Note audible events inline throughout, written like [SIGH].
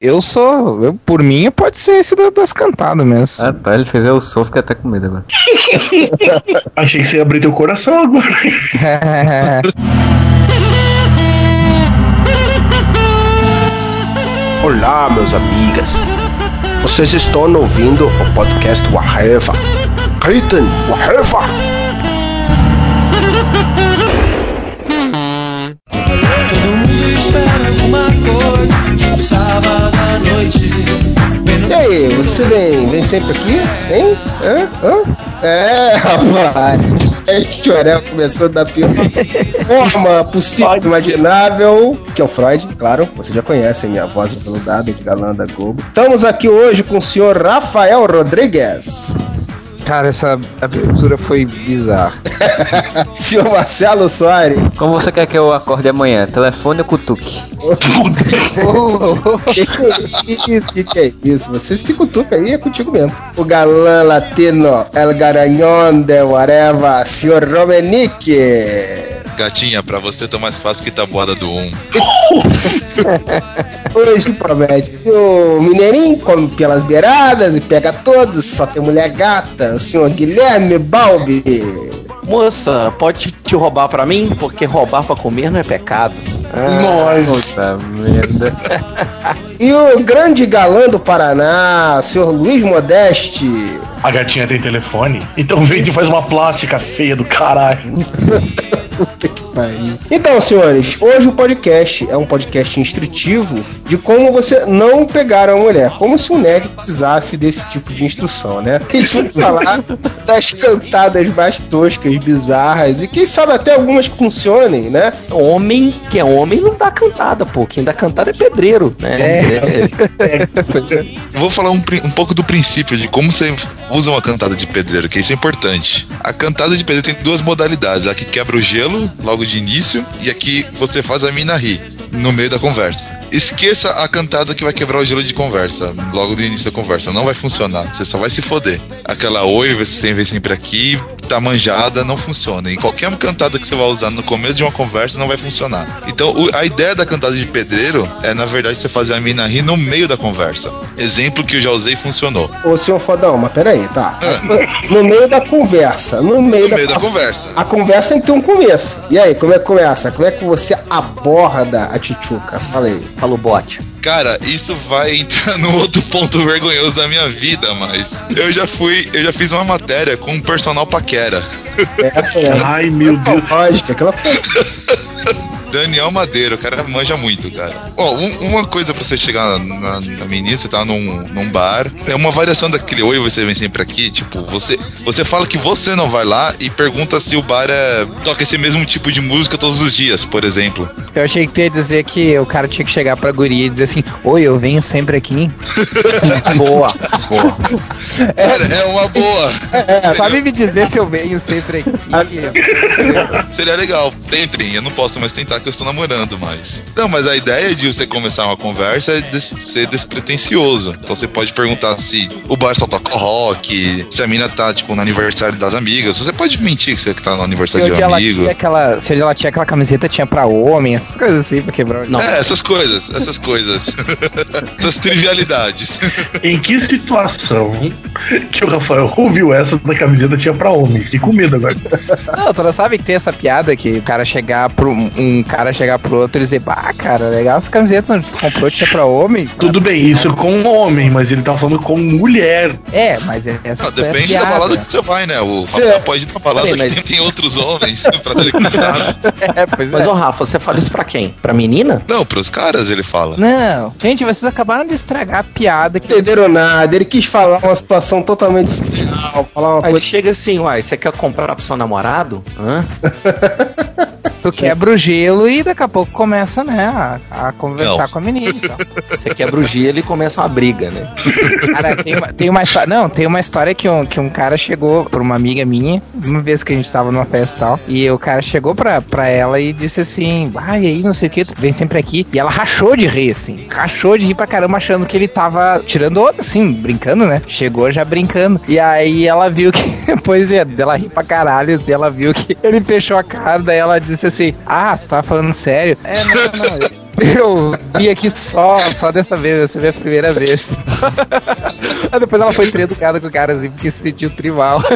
Eu sou, eu, por mim, pode ser esse das cantadas mesmo. Ah tá, ele fez eu sou, fiquei até com medo agora. [LAUGHS] Achei que você ia abrir teu coração agora. [LAUGHS] Olá, meus amigas. Vocês estão ouvindo o podcast Waheva. Gritem, Waheva! E aí, você vem, vem sempre aqui? Hein? Hã? Hã? É, rapaz. [LAUGHS] É Chorel começou da pior forma possível imaginável, que é o Freud, claro, você já conhece a minha voz veludada de galã da Globo. Estamos aqui hoje com o senhor Rafael Rodrigues. Cara, essa abertura foi bizarra. [LAUGHS] senhor Marcelo Soares. Como você quer que eu acorde amanhã? Telefone ou cutuque? [LAUGHS] que que é isso? Que que é isso? Você se cutuca aí, é contigo mesmo. O galã latino, El Garanhon de Whatever, senhor Romenique. Gatinha, pra você tá mais fácil que tabuada do 1. [LAUGHS] Hoje promete. O Mineirinho come pelas beiradas e pega todos, só tem mulher gata. O senhor Guilherme Balbi. Moça, pode te roubar pra mim? Porque roubar pra comer não é pecado. Puta merda. [LAUGHS] E o grande galã do Paraná, o senhor Luiz Modeste. A gatinha tem telefone? Então vem e faz uma plástica feia do caralho. [LAUGHS] Puta que pariu. Então, senhores, hoje o podcast é um podcast instrutivo de como você não pegar a mulher. Como se um nerd precisasse desse tipo de instrução, né? A gente vai falar das cantadas mais toscas, bizarras e quem sabe até algumas que funcionem, né? Homem que é homem não dá cantada, pô. Quem dá cantada é pedreiro, né? Eu vou falar um, um pouco do princípio de como você usa uma cantada de pedreiro, que isso é importante. A cantada de pedreiro tem duas modalidades: a que quebra o gelo logo de início e a que você faz a mina rir no meio da conversa. Esqueça a cantada que vai quebrar o gelo de conversa logo do início da conversa. Não vai funcionar. Você só vai se foder. Aquela oi, você tem vem sempre aqui, tá manjada, não funciona. E qualquer cantada que você vai usar no começo de uma conversa não vai funcionar. Então, a ideia da cantada de pedreiro é, na verdade, você fazer a mina rir no meio da conversa. Exemplo que eu já usei e funcionou. Ô, senhor Fodão, mas peraí, tá? Ah. No meio da conversa. No meio, No da, meio da conversa. A conversa tem que ter um começo. E aí, como é que começa? Como é que você aborda a tchutchuca? Fala o bote. Cara, isso vai entrar no outro ponto vergonhoso da minha vida, mas eu já fui, eu já fiz uma matéria com um personal paquera. É, é. Ai, meu Deus. Lógico, aquela foi. Daniel Madeiro, o cara manja muito, cara. Ó, um- uma coisa pra você chegar na, na menina, você tá num, num bar, é uma variação daquele oi, você vem sempre aqui, tipo, você, você fala que você não vai lá e pergunta se o bar é, toca esse mesmo tipo de música todos os dias, por exemplo. Eu achei que tu ia dizer que o cara tinha que chegar pra guria e dizer assim: Oi, eu venho sempre aqui. [LAUGHS] Boa. Cara, é uma boa. Sabe me dizer se eu venho sempre aqui? Seria legal. Tentem, eu não posso mais tentar que eu estou namorando, mas. Não, mas a ideia de você começar uma conversa é des- ser despretensioso. Então você pode perguntar se o bar só toca rock, se a mina tá, tipo, no aniversário das amigas. Você pode mentir que você tá no Se aniversário de onde um amigo. tinha aquela. Se ela tinha aquela camiseta, tinha pra homem, essas coisas assim, pra quebrar o Não. É, essas coisas, essas coisas. [LAUGHS] essas trivialidades. Em que situação que o Rafael ouviu essa da camiseta tinha pra homem? Fiquei com medo agora. Não, tu não sabe que tem essa piada que o cara chegar pro. Um cara chegar pro outro e dizer, bah, cara, legal essa camiseta onde tu comprou tinha pra homem. Tudo bem, isso com homem, mas ele tá falando com mulher. É, mas é- essa Não, foi a depende da piada. balada que você vai, né? O Rafael pode ir pra balada Bem, mas- que tem outros homens [LAUGHS] pra convidado. É, pois Mas, é. ô Rafa, você fala isso pra quem? Pra menina? Não, pros caras ele fala. Não, gente, vocês acabaram de estragar a piada que Entenderam nada, ele quis falar uma situação totalmente surreal, falar uma Aí coisa. chega assim, uai, você quer comprar pro seu namorado? Hã? [LAUGHS] tu quebra o gelo e daqui a pouco começa, né, a, a conversar Não. com a menina. Então. [LAUGHS] Você quebra o gelo e começa uma briga, né? Cara, tem uma, tem uma história. Não, tem uma história que um, que um cara chegou pra uma amiga minha, uma vez que a gente tava numa festa e tal. E o cara chegou pra, pra ela e disse assim: Ai, aí, não sei o que, tu vem sempre aqui. E ela rachou de rir, assim. Rachou de rir pra caramba, achando que ele tava tirando onda, assim, brincando, né? Chegou já brincando. E aí ela viu que. [LAUGHS] Depois dela rir pra caralho, assim, ela viu que ele fechou a cara, daí ela disse assim: Ah, você tava falando sério? É, não, não. eu- [LAUGHS] Eu vi aqui só, só dessa vez, essa foi a primeira vez. [LAUGHS] Aí depois ela foi educada com o cara assim, porque se sentiu tribal. [LAUGHS]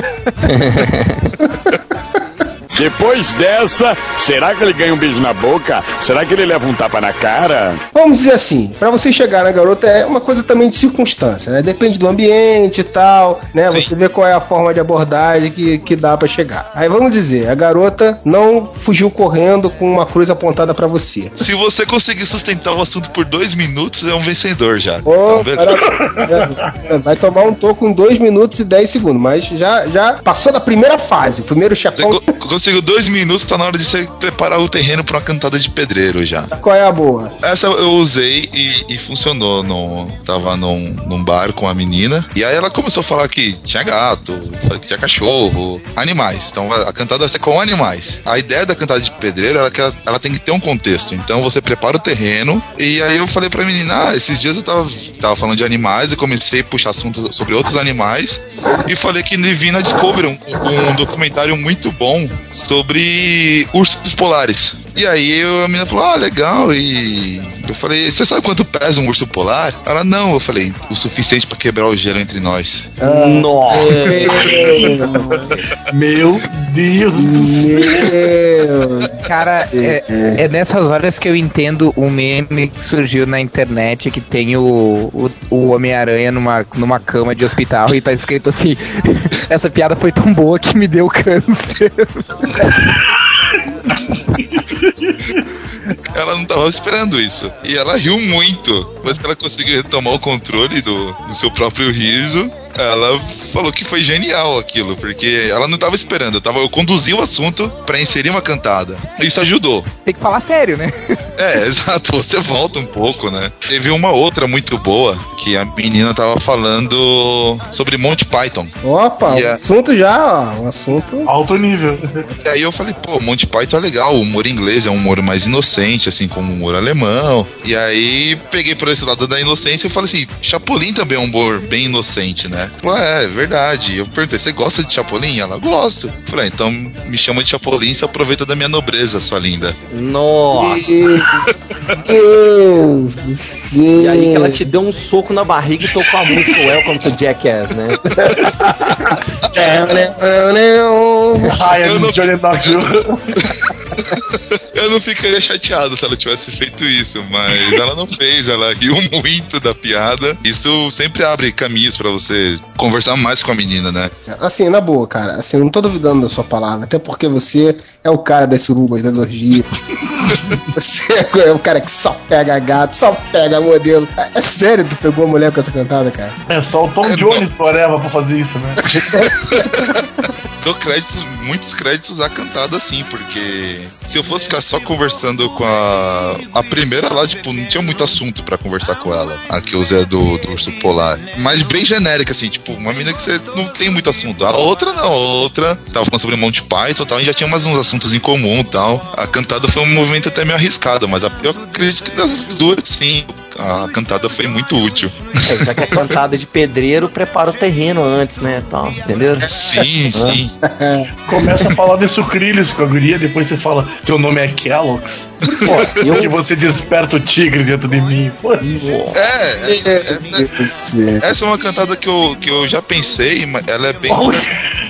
Depois dessa, será que ele ganha um beijo na boca? Será que ele leva um tapa na cara? Vamos dizer assim, pra você chegar na garota é uma coisa também de circunstância, né? Depende do ambiente e tal, né? Sim. Você vê qual é a forma de abordagem que, que dá pra chegar. Aí vamos dizer, a garota não fugiu correndo com uma cruz apontada pra você. Se você conseguir sustentar o assunto por dois minutos, é um vencedor já. Então, beleza. cara, vai tomar um toco em 2 minutos e 10 segundos, mas já, já passou da primeira fase. Primeiro Você chefão, co- dois minutos, tá na hora de você preparar o terreno pra uma cantada de pedreiro já. qual é a boa? Essa eu usei e, e funcionou. No, tava num, num bar com a menina. E aí ela começou a falar que tinha gato, que tinha cachorro, animais. Então a cantada vai ser com animais. A ideia da cantada de pedreiro é que ela, ela tem que ter um contexto. Então você prepara o terreno. E aí eu falei pra menina: ah, esses dias eu tava, tava falando de animais e comecei a puxar assunto sobre outros animais. E falei que vi na Discovery um, um documentário muito bom sobre ursos polares. E aí eu- a menina falou, ah, legal. E eu falei, você sabe quanto pesa um urso polar? Ela, não. Eu falei, o suficiente pra quebrar o gelo entre nós. Nossa. Meu Deus. Meu. Cara, é, é nessas horas que eu entendo um meme que surgiu na internet que tem o, o, o Homem-Aranha numa, numa cama de hospital e tá escrito assim: Essa piada foi tão boa que me deu câncer. [LAUGHS] Ela não tava esperando isso. E ela riu muito. Mas que ela conseguiu retomar o controle do, do seu próprio riso, ela falou que foi genial aquilo, porque ela não tava esperando. Eu, tava, eu conduzi o assunto pra inserir uma cantada. Isso ajudou. Tem que falar sério, né? É, [LAUGHS] exato, você volta um pouco, né? Teve uma outra muito boa que a menina tava falando sobre Monty Python. Opa, o Yeah. assunto já, ó, o assunto. Alto nível. E aí eu falei, pô, Monty Python é legal, o humor inglês é um humor mais inocente, assim como o humor alemão. E aí peguei por esse lado da inocência e falei assim, Chapolin também é um humor bem inocente, né? Falou, é, é verdade. Eu perguntei, você gosta de Chapolin? Ela, gosto. Falei, então me chama de Chapolin e se aproveita da minha nobreza, sua linda. Nossa. Deus do céu. E aí que ela te deu um soco na barriga e tocou a música Welcome to Jackass, né? Eu não- Johnny. Eu não ficaria chateado se ela tivesse feito isso, mas ela não fez, ela riu muito da piada. Isso sempre abre caminhos pra você conversar mais com a menina, né? Assim, na boa, cara. Assim, eu não tô duvidando da sua palavra. Até porque você é o cara das surubas, das orgias. [LAUGHS] você é o cara que só pega gato, só pega modelo. É é sério, tu pegou a mulher com essa cantada, cara? É só o Tom É Jones do Areva pra fazer isso, né? [LAUGHS] Dou créditos, muitos créditos à cantada, sim, porque se eu fosse ficar só conversando com a. A primeira lá, tipo, não tinha muito assunto pra conversar com ela. A que eu é do, do urso polar. Mas bem genérica, assim, tipo, uma menina que você não tem muito assunto. A outra não, a outra tava falando sobre Monty Python e tal, e já tinha mais uns assuntos em comum tal. A cantada foi um movimento até meio arriscado, mas a, eu acredito que das duas, sim. A cantada foi muito útil. É, já que é cantada de pedreiro, prepara o terreno antes, né? Tal, entendeu? Sim, [LAUGHS] sim. Começa a falar de sucrilhos com a guria, depois você fala, teu nome é Kellogg's. Pô, eu, E você desperta o tigre dentro de mim. Pô, É, essa, essa é uma cantada que eu, que eu já pensei, mas ela é bem.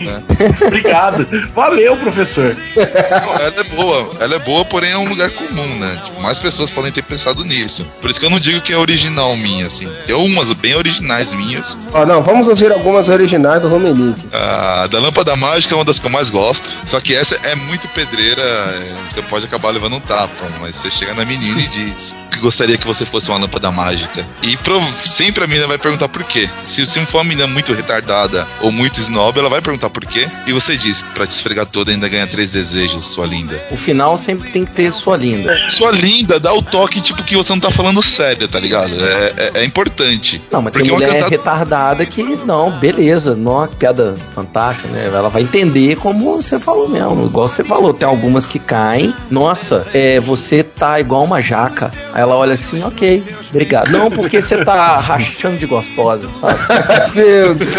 Né? [LAUGHS] Obrigado. Valeu, professor. Ela é boa, ela é boa, porém é um lugar comum, né? Tipo, mais pessoas podem ter pensado nisso. Por isso que eu não digo que é original minha, assim. Tem umas bem originais minhas. Ó, não, vamos ouvir algumas originais do Romenick. A da Lâmpada Mágica é uma das que eu mais gosto. Só que essa é muito pedreira, é, você pode acabar levando um tapa, mas você chega na menina e diz que gostaria que você fosse uma lâmpada mágica. E sempre a menina vai perguntar por quê. Se, se for uma menina muito retardada ou muito snob, ela vai perguntar por quê. E você diz, pra te esfregar toda ainda ganha três desejos, sua linda. o final sempre tem que ter sua linda. Sua linda, dá o toque, tipo, que você não tá falando sério, tá ligado? É, é, é importante. Não, mas Porque tem mulher cantada- retardada que, não, beleza, não, que piada fantástica, né? Ela vai entender como você falou mesmo, igual você falou. Tem algumas que caem, nossa, é, você tá igual uma jaca. Aí Ela olha assim, ok, obrigado. Não, porque você tá rachando de gostosa, sabe? [LAUGHS] Meu Deus.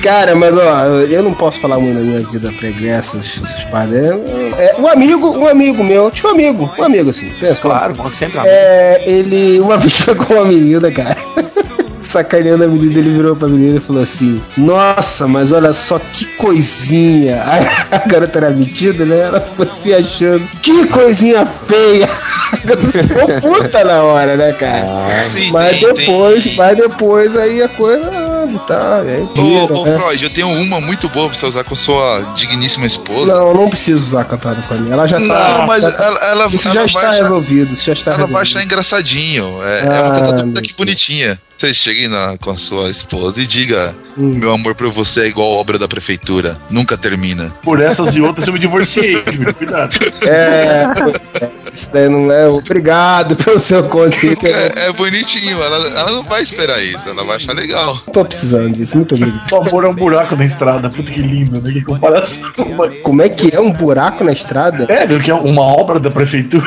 Cara, mas ó, eu não posso falar muito da minha vida pregressa, essas paradas. É, um amigo, um amigo meu, tinha um amigo, um amigo assim, pensa. Claro, como sempre. É, ele uma vez [LAUGHS] chegou uma menina, cara. Sacaneando a menina, ele virou pra menina e falou assim: Nossa, mas olha só que coisinha. [LAUGHS] Aí a garota era metida, né? Ela ficou se achando: Que coisinha feia. A [LAUGHS] garota ficou puta na hora, né, cara? Sim, mas depois, mas depois aí a coisa ah, tá, é Ô, inteira, ô né? Freud, eu tenho uma muito boa pra você usar com sua digníssima esposa. Não, não preciso usar cantada com a minha. Ela já tá. Não, mas já- ela, ela, isso ela já vai está resolvido. Isso já está Ela vai resolvido. achar engraçadinho. É, é Ah, uma cantada meu que bonitinha. Você chegue na, com a sua esposa e diga: Hum. Meu amor por você é igual obra da prefeitura. Nunca termina. Por essas e outras eu me divorciei. [LAUGHS] Cuidado. É, isso daí não é. Obrigado pelo seu conselho. É, é bonitinho, ela, ela não vai esperar isso, ela vai achar legal. tô precisando disso. Muito obrigado. O amor é um buraco na estrada. Puta que lindo, né? Que comparação. Como é que é um buraco na estrada? É, que é uma obra da prefeitura.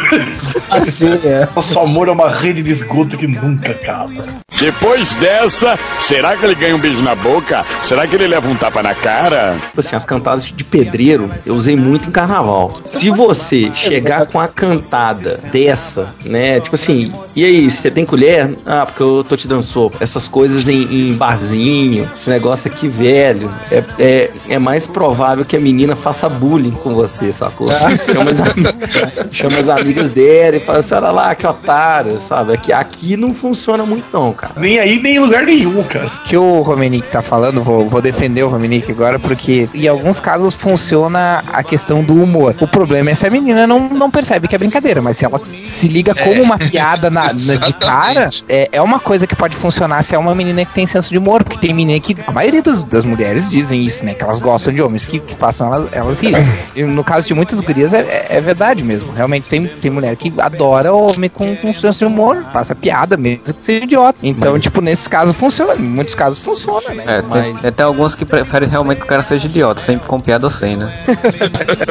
Assim é. Nosso amor é uma rede de esgoto que nunca acaba. Depois dessa, será que ele ganha um beijo na boca? Será que ele leva um tapa na cara? Tipo assim, as cantadas de pedreiro eu usei muito em carnaval. Se você chegar com a cantada dessa, né? Tipo assim, e aí, você tem colher? Ah, porque eu tô te dando sopa. Essas coisas em, em barzinho, esse negócio aqui velho, é, é, é mais provável que a menina faça bullying com você, sacou? Chama as, am- chama as amigas dela e fala assim: olha lá, que otário, sabe? Aqui, aqui não funciona muito, não, cara. Nem aí, nem em lugar nenhum, cara. que o Romenick tá falando, vou, vou defender o Romenick agora, porque em alguns casos funciona a questão do humor. O problema é se a menina não, não percebe que é brincadeira, mas se ela se liga como uma piada na, na- de cara, é, é uma coisa que pode funcionar se é uma menina que tem senso de humor, porque tem menina que, a maioria das, das mulheres dizem isso, né, que elas gostam de homens que, que façam elas, elas rirem. E no caso de muitas gurias é, é- é verdade mesmo, realmente tem, tem mulher que adora homem com, com senso de humor, passa piada mesmo que seja idiota. Então, Mas- tipo, nesses casos funciona, em muitos casos funciona, né? É, tem, Mas- tem até alguns que preferem realmente que o cara seja idiota, sempre com piada ou sem, né?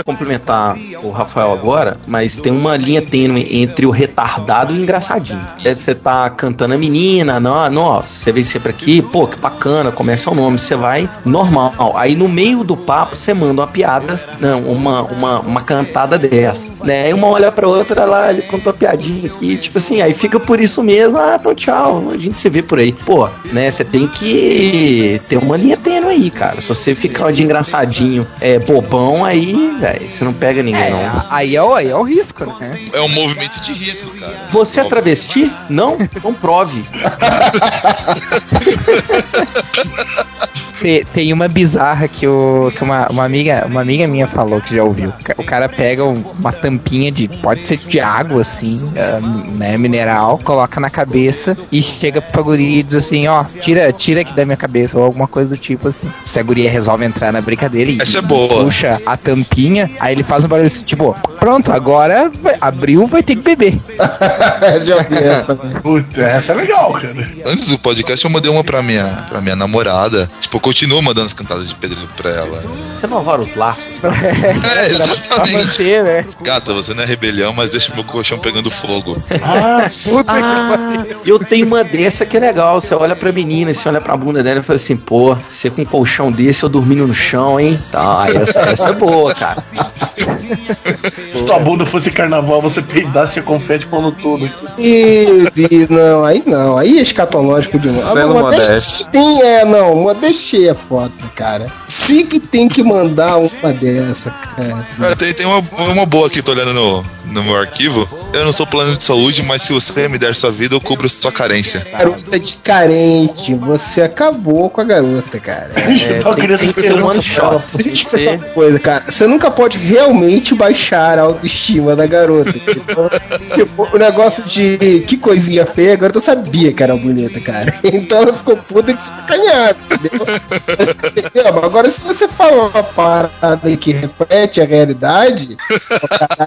complementar o Rafael agora, mas tem uma linha tênue entre o retardado e o engraçadinho. É, Você tá cantando a menina, não, não, ó, você vem sempre aqui, pô, que bacana, começa o nome, você vai normal. Aí no meio do papo você manda uma piada, não, uma, uma, uma cantada dessa, né? Aí uma olha pra outra, lá, ele contou a piadinha aqui, tipo assim, aí fica por isso mesmo, ah, então tchau, a gente se vê por aí. Pô, né, você tem que ter uma linha tênue aí, cara. Se você ficar de engraçadinho, é, bobão, aí, velho, você não pega ninguém, É, não. aí é, o, aí é o risco, né? É um movimento de risco, cara. Você é travesti? Não? Não prove. [LAUGHS] Tem, tem uma bizarra que, o, que uma, uma, amiga, uma amiga minha falou que já ouviu. O cara pega um- uma tampinha de. Pode ser de água, assim, né? Mineral, coloca na cabeça e chega pra guria e diz assim: ó, tira, tira aqui da minha cabeça, ou alguma coisa do tipo assim. Se a guria resolve entrar na brincadeira e, Essa é boa. puxa a tampinha, aí ele faz um barulho assim, tipo, pronto, agora vai- abriu, vai ter que beber. Já [LAUGHS] essa. Puta, essa é legal, cara. Antes do podcast eu mandei uma pra minha, pra minha namorada. Tipo, eu continuo mandando as cantadas de pedreiro pra ela. Renovar os laços. [LAUGHS] É, Pra exatamente. manter, né? Gata, você não é rebelião, mas deixa meu colchão pegando fogo. Ah, Puta que Ah, eu tenho uma dessa que é legal. Você olha pra menina, você olha pra bunda dela e fala assim, pô, você com um colchão desse, eu dormindo no chão, hein? Tá, essa, essa é boa, cara. [LAUGHS] se sua bunda fosse carnaval, você peidasse a confete pano todo aqui. Meu Deus, não, aí não, aí é escatológico demais. Ah, Sendo mas modesto. Sim, é, não, modéstia é foda, cara. Sempre tem que mandar uma dessa, cara. Ah, tem, tem uma, uma boa aqui, tô olhando no, no meu arquivo. Eu não sou plano de saúde, mas se você me der sua vida, eu cubro sua carência. Garota de carente, você acabou com a garota, cara. [LAUGHS] É, tem, queria tem que ser ela. shot. Ser. Coisa, cara, você nunca pode realmente baixar a autoestima da garota. [LAUGHS] Tipo, tipo, o negócio de que coisinha feia, a garota sabia que era bonita, cara. [LAUGHS] Então ela ficou puta que se sacaneada, entendeu? Entendeu? Agora, se você fala uma parada aí que reflete a realidade,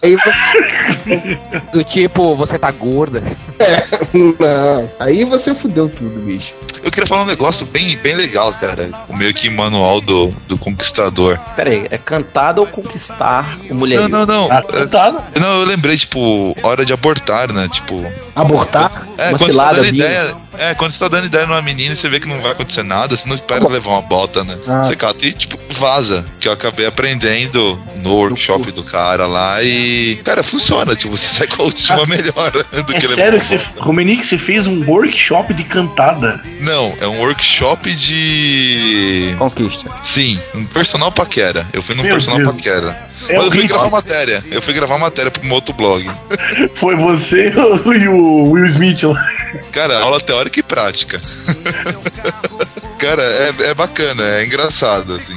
aí você. Do tipo, você tá gorda. [LAUGHS] Não, aí você fudeu tudo, bicho. Eu queria falar um negócio bem, bem legal, cara. O meio que manual do, do conquistador. Pera aí, é cantada ou conquistar o mulher? Não, não, não. Ah, cantado. É, não, eu lembrei, tipo, hora de abortar, né? Tipo. Abortar? É, Uma quando você tá cilada dando vinha. ideia. É, quando você tá dando ideia numa menina e você vê que não vai acontecer nada, você não espera levar uma bota, né? Ah. Você cata e, tipo, vaza. Que eu acabei aprendendo no workshop do cara lá e. Cara, funciona. Tipo, [LAUGHS] você sai com a autoestima melhor do que É levar sério uma que você. Romenick, você fez um workshop de cantada. Não, é um workshop de. Conquista. Sim, um personal paquera. Eu fui num Meu personal Deus. paquera. É Mas eu fui gravar matéria. Eu fui gravar matéria pra um outro blog. [LAUGHS] Foi você [LAUGHS] e o Will Smith lá. Cara, aula teórica e prática. [LAUGHS] Cara, é, é bacana, é engraçado, assim.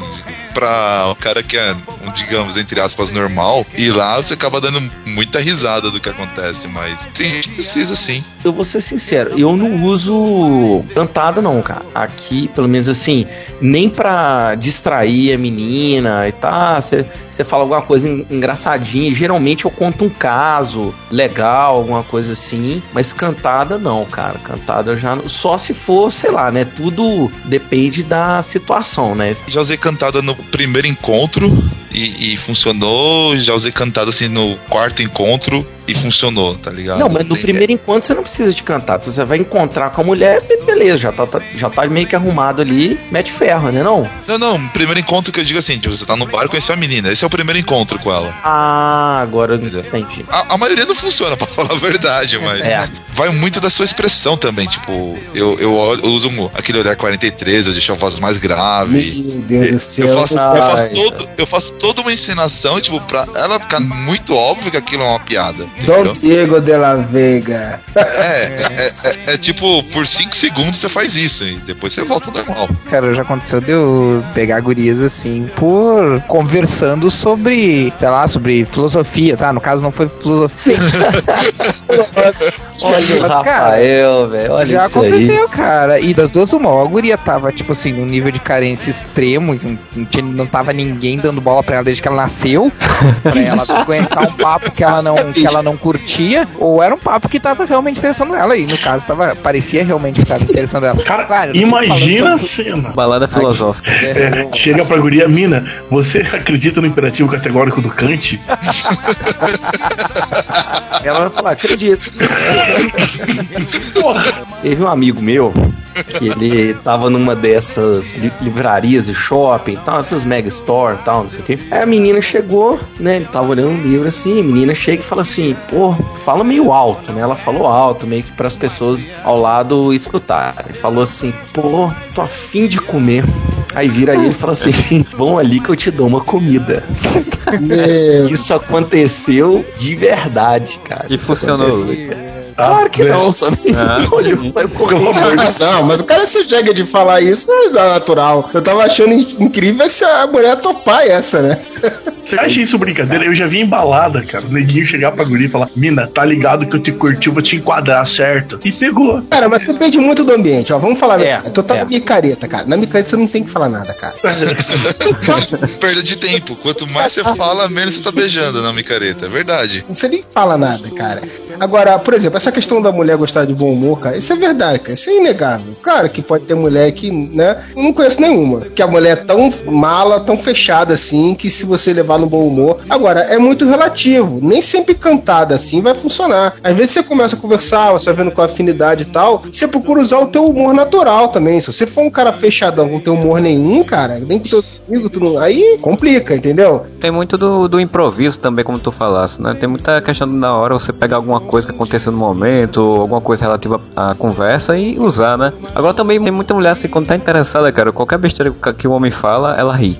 Pra o cara que é, digamos, entre aspas, normal, e lá você acaba dando muita risada do que acontece, mas a gente precisa sim. Eu vou ser sincero, eu não uso cantada não, cara. Aqui, pelo menos assim, nem pra distrair a menina e tá, você fala alguma coisa en- engraçadinha, geralmente eu conto um caso legal, alguma coisa assim, mas cantada não, cara. Cantada eu já não, só se for, sei lá, né, tudo depende da situação, né? Já usei cantada no primeiro encontro e, e funcionou, já usei cantada assim no quarto encontro e funcionou, tá ligado? Não, mas no Tem- primeiro encontro você não precisa de cantar. Se você vai encontrar com a mulher, be- beleza, já tá, tá- já tá meio que arrumado ali, mete ferro, né não? Não, não, primeiro encontro que eu digo assim, tipo, você tá no bar e conheceu a menina, esse é o primeiro encontro com ela. Ah, agora eu entendi. A, a maioria não funciona, [LAUGHS] pra falar a verdade, mas É. vai muito da sua expressão também. Tipo, eu, eu, eu uso um- aquele olhar 43, eu deixo a voz mais grave. Meu Deus do Eu céu. faço, eu, faço todo- eu faço toda uma encenação, tipo, pra ela ficar muito óbvio que aquilo é uma piada. Dom Entendeu? Diego de la Vega. É, é, é- é tipo, por 5 segundos você faz isso e depois você volta ao normal. Cara, já aconteceu de eu pegar gurias assim por conversando sobre, sei lá, sobre filosofia, tá? No caso não foi filosofia. [LAUGHS] Olha o Rafael, velho. Olha já isso aí. aconteceu, cara. E das duas, uma, a guria tava, tipo assim, num nível de carência extremo, não, tinha, não tava ninguém dando bola pra ela desde que ela nasceu, [LAUGHS] pra ela aguentar um papo que ela não, que ela não curtia, ou era um papo que tava realmente interessando ela. E no caso, tava, parecia realmente que tava interessando ela. Cara, Claro, imagina a cena. Balada filosófica. É, chega pra guria, mina, você acredita no imperativo categórico do Kant? [LAUGHS] Ela vai falar, acredito. Teve um amigo meu que ele tava numa dessas li- livrarias de shopping, tal, essas mega store, tal, não sei o quê. Aí a menina chegou, né? Ele tava olhando um livro assim, a menina chega e fala assim, pô, fala meio alto, né? Ela falou alto, meio que para as pessoas ao lado escutarem. Falou assim, pô, tô afim de comer. Aí vira ele e fala assim: [LAUGHS] Vão ali que eu te dou uma comida. Meu [LAUGHS] Isso aconteceu de verdade, cara. E Isso funcionou. aconteceu. Claro que não, só Ah. [LAUGHS] olhou, saiu correndo. Não, mas o cara se chega de falar isso é natural. Eu tava achando in- incrível se a mulher topar essa, né? Você acha isso brincadeira? Eu já vi embalada, cara. O neguinho chegar pra guria e falar: Mina, tá ligado que eu te curti, eu vou te enquadrar, certo? E pegou. Cara, mas depende muito do ambiente, ó. Vamos falar. É, É, tá é. na micareta, cara. Na micareta você não tem que falar nada, cara. [LAUGHS] Perda de tempo. Quanto mais você fala, menos você tá beijando na micareta. É verdade. Você nem fala nada, cara. Agora, por exemplo, essa questão da mulher gostar de bom humor, cara, isso é verdade, cara. Isso é inegável. Claro que pode ter mulher que, né? Eu não conheço nenhuma. Que a mulher é tão mala, tão fechada assim, que se você levar no bom humor. Agora, é muito relativo. Nem sempre cantada assim vai funcionar. Às vezes você começa a conversar, você vai vendo com afinidade e tal. Você procura usar o teu humor natural também. Se você for um cara fechadão com teu humor nenhum, cara, nem com teu amigo, tu não... aí complica, entendeu? Tem muito do, do improviso também, como tu falaste, né? Tem muita questão de na hora você pegar alguma coisa que aconteceu no momento, alguma coisa relativa à conversa e usar, né? Agora também tem muita mulher assim, quando tá interessada, cara, qualquer besteira que- o homem fala, ela ri.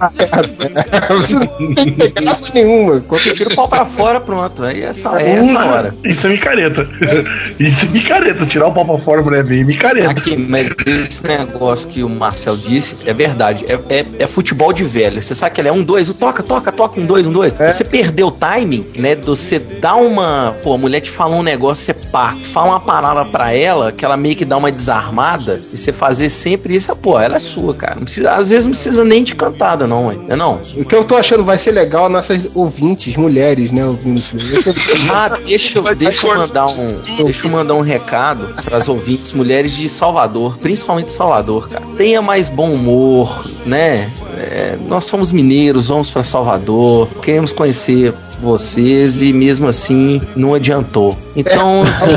você não tem graça nenhuma. Qualquer Tira o pau pra fora, pronto. Aí é essa, é essa hora. Isso é micareta. [LAUGHS] Isso é micareta. Tirar o pau pra fora, mulher bem micareta. Aqui, mas esse negócio que o Marcel disse é verdade. É, é- é futebol de de velho. Você sabe que ela é um, dois, um, toca, toca, toca, um, dois, um, dois. Você perdeu o timing, né? De você dar uma. Pô, a mulher te fala um negócio, você pá, fala uma parada pra ela, que ela meio que dá uma desarmada, e você fazer sempre isso, pô, ela é sua, cara. Não precisa, às vezes não precisa nem de cantada, não, ué. Não é não? O que eu tô achando vai ser legal nossas ouvintes, mulheres, né, ouvindo isso. ser- [LAUGHS] Ah, deixa, eu- deixa eu mandar um, deixa eu mandar um recado para as ouvintes mulheres de Salvador, principalmente de Salvador, cara. Tenha mais bom humor, né? É, nós somos mineiros, vamos para Salvador, queremos conhecer vocês e mesmo assim não adiantou. Então, [LAUGHS] assim,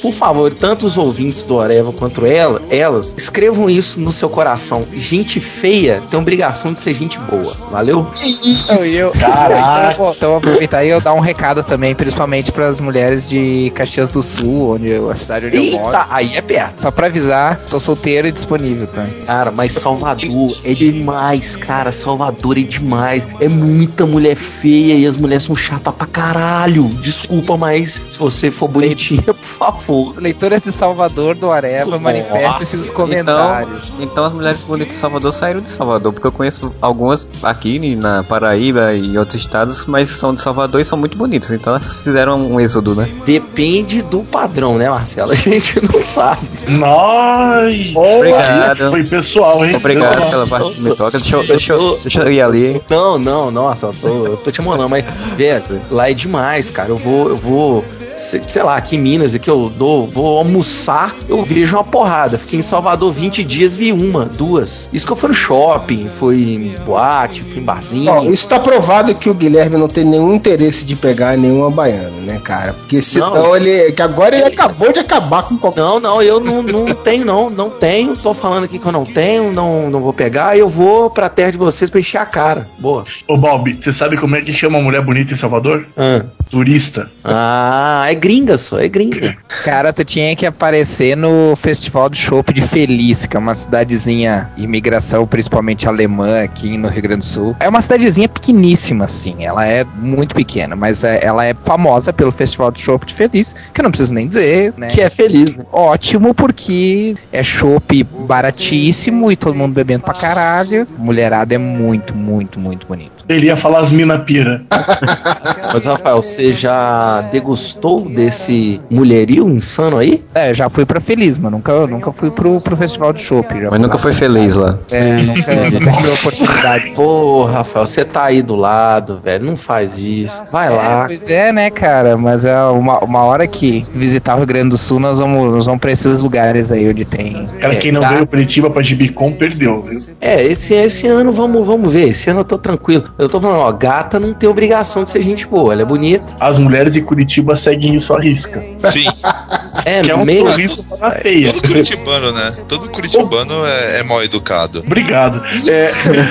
por favor, tanto os ouvintes do Areva quanto ela, elas, escrevam isso no seu coração. Gente feia tem obrigação de ser gente boa. Valeu? Então, e eu, Caraca. Então, então, vou aproveitar e eu dar um recado também, principalmente para as mulheres de Caxias do Sul, onde eu- a cidade onde eu moro. Eita, aí é perto. Só pra avisar, sou solteiro e disponível, tá? Cara, mas Salvador é demais, cara. Salvador é demais. É muita mulher feia e as mulheres são chatas pra caralho. Desculpa, mas se você for bonitinha, por favor. Leitoras de Salvador do Areva, manifestem nos comentários. Então, então as mulheres bonitas de Salvador saíram de Salvador, porque eu conheço algumas aqui na Paraíba e em outros estados, mas são de Salvador e são muito bonitas. Então elas fizeram um êxodo, né? Depende do padrão, né, Marcelo? A gente [LAUGHS] não sabe. Nós. Obrigado. Foi pessoal, hein? Obrigado pela parte que me toca. Deixa eu, deixa eu, deixa eu ir ali. Não, não, nossa, eu tô, eu tô te mandando, mas, velho, lá é demais, cara. Eu vou, eu vou. Se- Sei lá, aqui em Minas, aqui eu dou, vou almoçar, eu vejo uma porrada. Fiquei em Salvador 20 dias, vi uma, duas. Isso que eu fui no shopping, fui em boate, fui em barzinho. Ó, isso tá provado que o Guilherme não tem nenhum interesse de pegar nenhuma baiana, né, cara? Porque senão Não. ele. Que agora ele acabou de acabar com qualquer. Não, não, eu não, não tenho, não, não tenho. Tô falando aqui que eu não tenho, não, não vou pegar. Eu vou pra terra de vocês pra encher a cara. Boa. Ô, Bob, você sabe como é que chama uma mulher bonita em Salvador? Ah, Turista. Ah, é gringa só, é gringa. [LAUGHS] Cara, tu tinha que aparecer no Festival de Chopp de Feliz, que é uma cidadezinha imigração, principalmente alemã, aqui no Rio Grande do Sul. É uma cidadezinha pequeníssima, assim. Ela é muito pequena, mas é- ela é famosa pelo Festival de Chopp de Feliz, que eu não preciso nem dizer, né? Que é feliz, né? ótimo porque é chopp baratíssimo e todo mundo bebendo pra caralho. Mulherada é muito, muito, muito bonito. Ele ia falar as mina pira. [LAUGHS] Mas, Rafael, você já degustou desse mulherio insano aí? É, já fui pra Feliz, mas nunca, nunca fui pro, pro festival de chopp. já Mas nunca lá. foi feliz lá. É, nunca, [LAUGHS] nunca tive a oportunidade. Pô, Rafael, você tá aí do lado, velho. Não faz isso. Vai É, lá. pois é, né, cara? Mas é uma, uma hora que visitar o Rio Grande do Sul, nós vamos, nós vamos pra esses lugares aí onde tem. Cara, É, quem não tá. veio Curitiba pra Gibicon perdeu, viu? É, esse, esse ano vamos, vamos ver. Esse ano eu tô tranquilo. Eu tô falando, ó, gata não tem obrigação de ser gente boa. Ela é bonita. As mulheres de Curitiba seguem isso à risca. Sim, [LAUGHS] É, Que é um turista pra feia. todo curitibano, né? Todo curitibano é, é mal educado. Obrigado. É,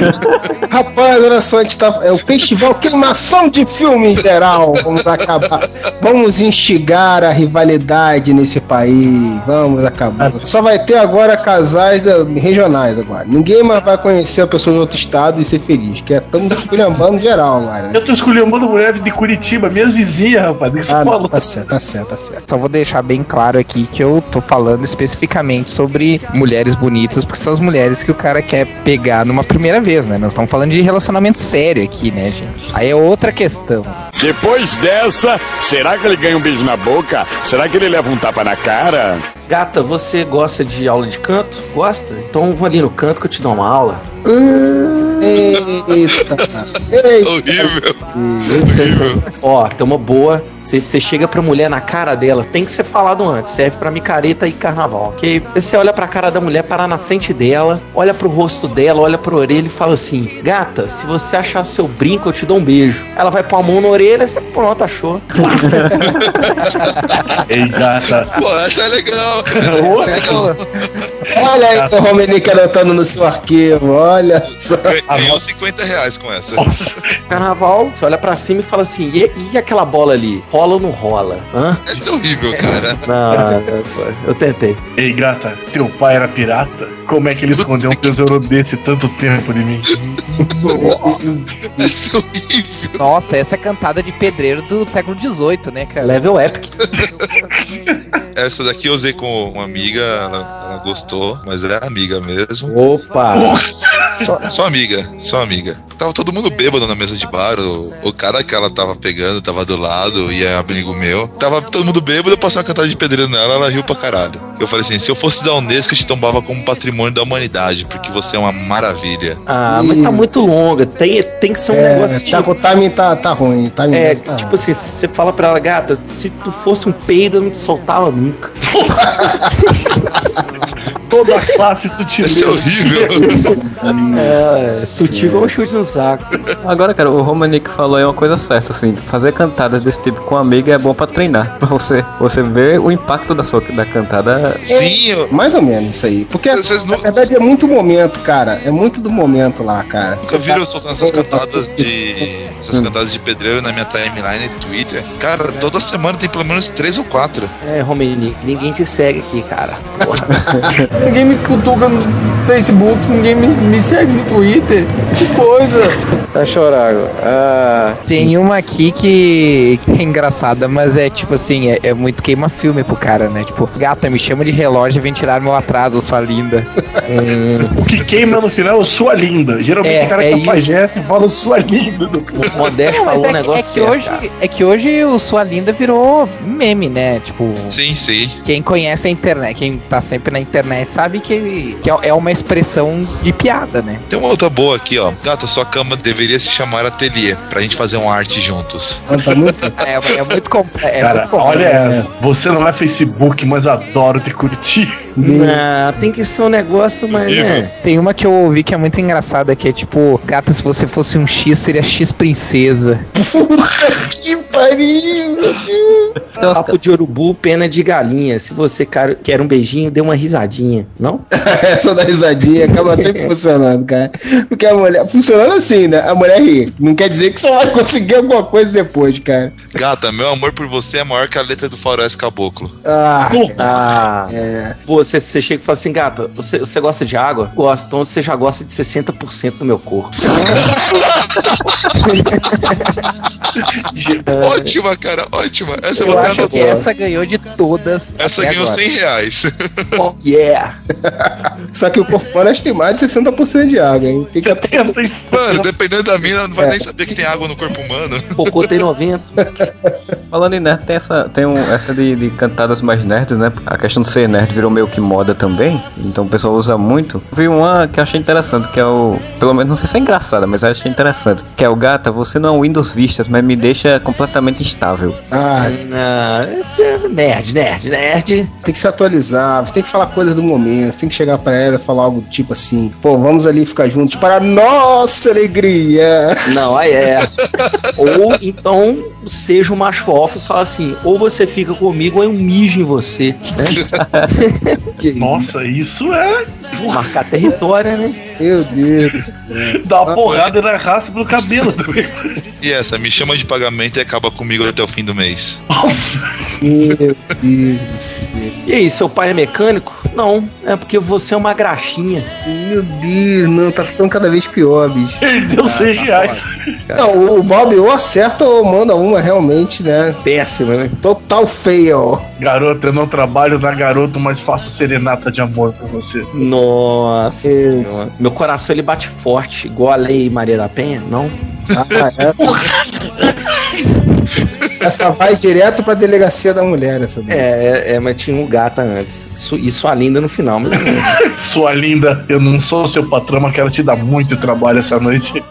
[LAUGHS] Rapaz, olha só, a gente tá. É o festival queimação de filme em geral. Vamos acabar. Vamos instigar a rivalidade nesse país. Vamos acabar. Só vai ter agora casais da- regionais agora. Ninguém mais vai conhecer a pessoa de outro estado e ser feliz. Que é estamos esculhambando geral agora. Né? eu tô escolhendo mulher de Curitiba, minhas vizinhas, rapaz. Ah, não, tá certo, tá certo, tá certo. Só vou deixar bem claro aqui que eu tô falando especificamente sobre mulheres bonitas, porque são as mulheres que o cara quer pegar numa primeira vez, né? Nós estamos falando de relacionamento sério aqui, né, gente? Aí é outra questão. Depois dessa, será que ele ganha um beijo na boca? Será que ele leva um tapa na cara? Gata, você gosta de aula de canto? Gosta? Então vou ali no canto que eu te dou uma aula. Eita, eita. Horrível, horrível. Ó, tem uma boa. Você você chega pra mulher na cara dela, tem que ser falado antes. Serve pra micareta e carnaval, ok? Você olha pra cara da mulher, parar na frente dela, olha pro rosto dela, olha pra orelha e fala assim: Gata, se você achar seu brinco, eu te dou um beijo. Ela vai pôr a mão na orelha, você pronto, achou. [LAUGHS] Ei, gata. Pô, essa é legal. legal. Olha aí, seu Romenick anotando no seu arquivo. Olha só. Ganhou 50 reais com essa. [LAUGHS] Carnaval, você olha pra cima e fala assim: e, e aquela bola ali? Rola ou não rola? Hã? Essa é horrível, cara. [LAUGHS] Não, eu- eu tentei. Ei, gata, teu pai era pirata? Como é que ele escondeu um tesouro desse tanto tempo de mim? Essa é horrível. Nossa, essa é cantada de pedreiro do século XVIII, né, cara? Level Epic. Essa daqui eu usei com uma amiga, ela, ela gostou, mas ela é amiga mesmo. Opa! Só, só amiga, só amiga. Tava todo mundo bêbado na mesa de bar. O, o cara que ela tava pegando tava do lado e é amigo meu. Tava todo mundo bêbado, eu passei uma cantada de pedreiro nela, ela riu pra caralho. Eu falei assim: se eu fosse da Unesco, eu te tombava como patrimônio da humanidade, porque você é uma maravilha. Ah, mas tá muito longa. Tem, tem que ser um É, negócio tá, tipo. o timing tá, tá ruim. Tá É, tá tipo assim, você fala pra ela, gata, se tu fosse um peido, eu não te soltava nunca. [LAUGHS] Toda a classe Isso é horrível. [LAUGHS] É, sutil igual um chute no saco. Agora, cara, o Romanic falou aí uma coisa certa, assim, fazer cantadas desse tipo com amiga é bom pra treinar. [LAUGHS] Pra você, você ver o impacto da sua da cantada. Sim, eu, Mais ou menos isso aí. Porque, Vocês na não- verdade, é muito momento, cara. É muito do momento lá, cara. Nunca viram eu soltando essas cantadas de. essas cantadas de pedreiro na minha timeline e Twitter? Cara, toda semana tem pelo menos três ou quatro. É, Romenick, ninguém te segue aqui, cara. Porra. [LAUGHS] Ninguém me cutuca no Facebook, ninguém me, me segue no Twitter. Que coisa. Tá chorando. Tem uma aqui que é engraçada, mas é tipo assim, é, é muito queima-filme pro cara, né? Tipo, gata, me chama de relógio e vem tirar meu atraso, sua linda. O que queima no final é sua linda. Geralmente É, o cara é que isso. aparece fala sua linda. Final. O Modesto falou é, um que- negócio é que certo, hoje, é que hoje o Sua Linda virou meme, né? Tipo, Sim, sim. quem conhece a internet, quem tá sempre na internet sabe que, que é uma expressão de piada, né? Tem uma outra boa aqui, ó. Gata, sua cama deveria se chamar ateliê, pra gente fazer uma arte juntos. Ah, Tá muito. [LAUGHS] É, é muito complexo. É Cara, muito complexo. olha essa. Você não é Facebook, mas adoro te curtir. Não, tem que ser um negócio, mas né? Tem uma que eu ouvi que é muito engraçada, que é tipo, gata, se você fosse um X, seria X princesa. que pariu, meu Deus. Então, as- Papo de urubu, pena de galinha. Se você quer um beijinho, dê uma risadinha, não? [LAUGHS] Essa da risadinha acaba sempre [LAUGHS] funcionando, cara. Porque a mulher. Funcionando assim, né? A mulher ri. Não quer dizer que você vai conseguir alguma coisa depois, cara. Gata, meu amor por você é maior que a letra do Faroeste Caboclo. Ah, Ah, é. você, você chega e fala assim, gata, você, você gosta de água? Gosto, então você já gosta de 60% do meu corpo. [LAUGHS] Ótima, cara, ótima. Essa eu acho que essa ganhou de todas. Essa até ganhou agora. 100 reais. Oh, yeah! [LAUGHS] Só que o que tem mais de 60% de água, hein? Tem que [LAUGHS] Mano, dependendo da mina, não vai É. nem saber que tem água no corpo humano. Cocô tem 90. Falando em nerd, tem essa, tem um, essa de, de cantadas mais nerds, né? A questão de ser nerd virou meio que moda também, então o pessoal usa muito. Vi uma que eu achei interessante, que é o. Pelo menos não sei se é engraçada, mas eu achei interessante. Que é o gata, você não é um Windows Vistas, mas me deixa completamente instável. Ah, esse é nerd, nerd, nerd. você tem que se atualizar, você tem que falar coisas do momento, você tem que chegar pra ela e falar algo tipo assim, pô, vamos ali ficar juntos para a nossa alegria. Não, aí é. [LAUGHS] ou então seja um macho e fala assim, ou você fica comigo ou eu mijo em você. Né? [LAUGHS] Que Nossa, isso é. Marcar território, né? Meu Deus do céu. Dá uma porrada na raça pelo cabelo [LAUGHS] também. E essa, me chama de pagamento e acaba comigo até o fim do mês. Meu Deus do céu. E aí, seu pai é mecânico? Não, é porque você é uma graxinha. Meu Deus, não, tá ficando cada vez pior, bicho. Perdeu 100 reais. Não, o- o Bob ou acerta ou manda uma realmente, né? Péssima, né? Total fail. Garota, eu não trabalho na garota, mas faço serenata de amor pra você. Nossa senhora. Meu coração ele bate forte, igual a lei Maria da Penha? Não? Ah, é. [LAUGHS] Essa vai direto pra delegacia da mulher, essa daí. É, é, é, mas tinha um gata antes. Isso, isso a linda no final, mas. [LAUGHS] Sua linda, eu não sou seu patrão, mas quero te dar muito trabalho essa noite.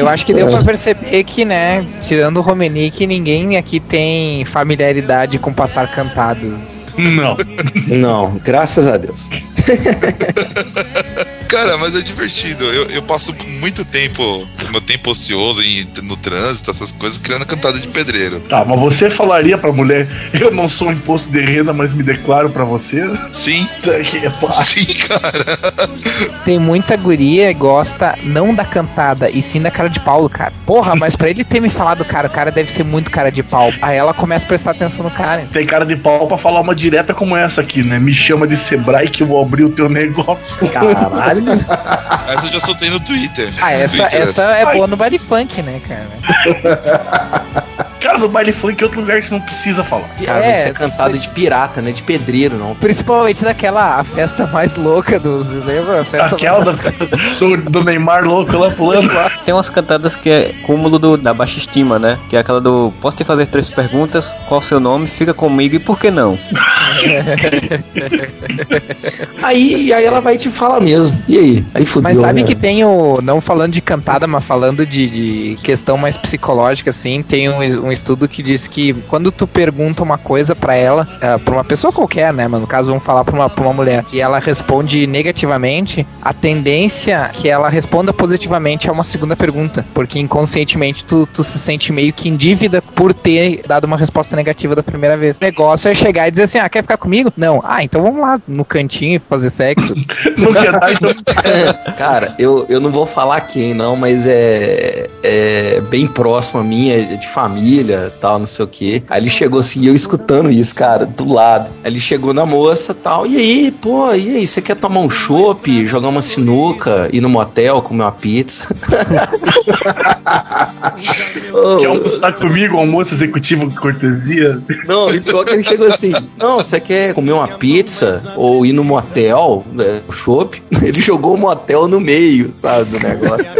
Eu acho que deu pra perceber que, né, tirando o Romenick, ninguém aqui tem familiaridade com passar cantadas. Não. Não, graças a Deus. [LAUGHS] Cara, mas é divertido. Eu, eu passo muito tempo, meu tempo ocioso em, no trânsito, essas coisas, criando cantada de pedreiro. Tá, mas você falaria pra mulher, eu não sou um imposto de renda, mas me declaro pra você? Sim, [LAUGHS] Que é sim, cara. Tem muita guria gosta não da cantada, e sim da cara de Paulo, cara. Porra, mas pra ele ter me falado, cara, o cara deve ser muito cara de pau. Aí ela começa a prestar atenção no cara. Tem cara de pau pra falar uma direta como essa aqui, né? Me chama de Sebrae que eu vou abrir o teu negócio. Caralho. Caralho. [LAUGHS] Essa eu já soltei no Twitter. Ah, essa, Twitter. essa é boa no baile funk, né, cara? [LAUGHS] No baile funk é outro lugar que você não precisa falar. Cara, É, vai ser cantado de pirata, né? De pedreiro, não. Principalmente daquela a festa mais louca dos. Lembra? A festa Aquela mais... do, [LAUGHS] do, do Neymar louco lá pulando lá. Tem umas cantadas que é cúmulo do- da baixa estima, né? Que é aquela do Posso te fazer três perguntas? Qual o seu nome? Fica comigo e por que não? [LAUGHS] Aí, aí ela vai te falar mesmo. E aí? Aí fudeu, Mas sabe né? que tem o. Não falando de cantada, mas falando de, de questão mais psicológica, assim, tem um, um estudo que diz que quando tu pergunta uma coisa pra ela, uh, pra uma pessoa qualquer, né? Mas no caso, vamos falar pra uma, pra uma mulher, e ela responde negativamente, a tendência que ela responda positivamente é uma segunda pergunta. Porque inconscientemente tu, tu se sente meio que em dívida por ter dado uma resposta negativa da primeira vez. O negócio é chegar e dizer assim: ah, quer ficar comigo? Não. Ah, então vamos lá no cantinho fazer sexo. [LAUGHS] [LAUGHS] Cara, eu, eu não vou falar quem não, mas é, é bem próximo a mim, é de família tal, não sei o que. Aí ele chegou assim, eu escutando isso, cara, do lado. Aí ele chegou na moça tal, e aí, pô, e aí, você quer tomar um chopp, jogar uma sinuca, ir no motel, comer uma pizza? [LAUGHS] Quer almoçar comigo, almoço executivo com cortesia? Não, e pior que ele chegou assim, não, você quer comer uma pizza ou ir no motel, né, chopp? [LAUGHS] Ele jogou o motel no meio, sabe, do negócio.